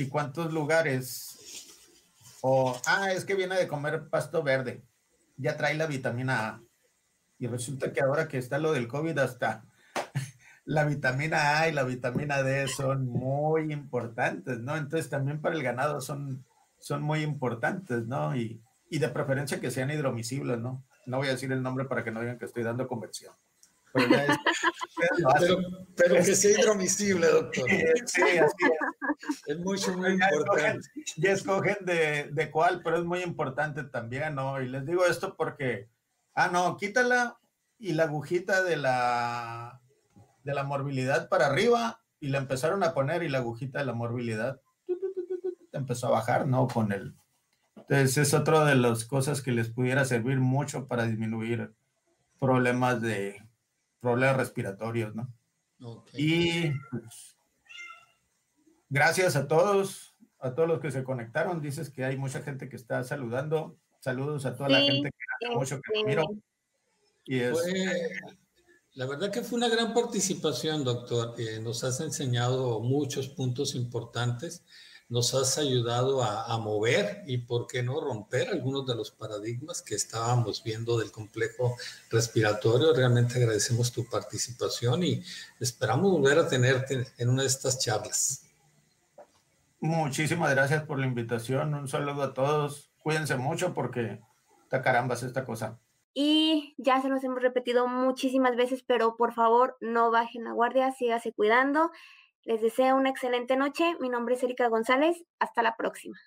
¿Y cuántos lugares? O, ah, es que viene de comer pasto verde, ya trae la vitamina A. Y resulta que ahora que está lo del COVID, hasta la vitamina A y la vitamina D son muy importantes, ¿no? Entonces también para el ganado son, son muy importantes, ¿no? Y, y de preferencia que sean hidromiscibles, ¿no? No voy a decir el nombre para que no digan que estoy dando conversión. Pero, que sea hidromiscible, doctor. Sí, así es. Es mucho, muy importante. ya escogen de, de, cuál, pero es muy importante también, ¿no? Y les digo esto porque, ah, no, quítala y la agujita de la, de la morbilidad para arriba y la empezaron a poner y la agujita de la morbilidad empezó a bajar, ¿no? Con el... Entonces es otra de las cosas que les pudiera servir mucho para disminuir problemas de problemas respiratorios, ¿no? Y pues, Gracias a todos, a todos los que se conectaron. Dices que hay mucha gente que está saludando. Saludos a toda la gente que hace mucho que miro. Y es... la verdad que fue una gran participación, doctor. Eh, nos has enseñado muchos puntos importantes nos has ayudado a, mover y, por qué no, romper algunos de los paradigmas que estábamos viendo del complejo respiratorio. Realmente agradecemos tu participación y esperamos volver a tenerte en una de estas charlas. Muchísimas gracias por la invitación. Un saludo a todos. Cuídense mucho porque está carambas esta cosa. Y ya se los hemos repetido muchísimas veces, pero por favor no bajen la guardia, sígase cuidando. Les deseo una excelente noche. Mi nombre es Erika González. Hasta la próxima.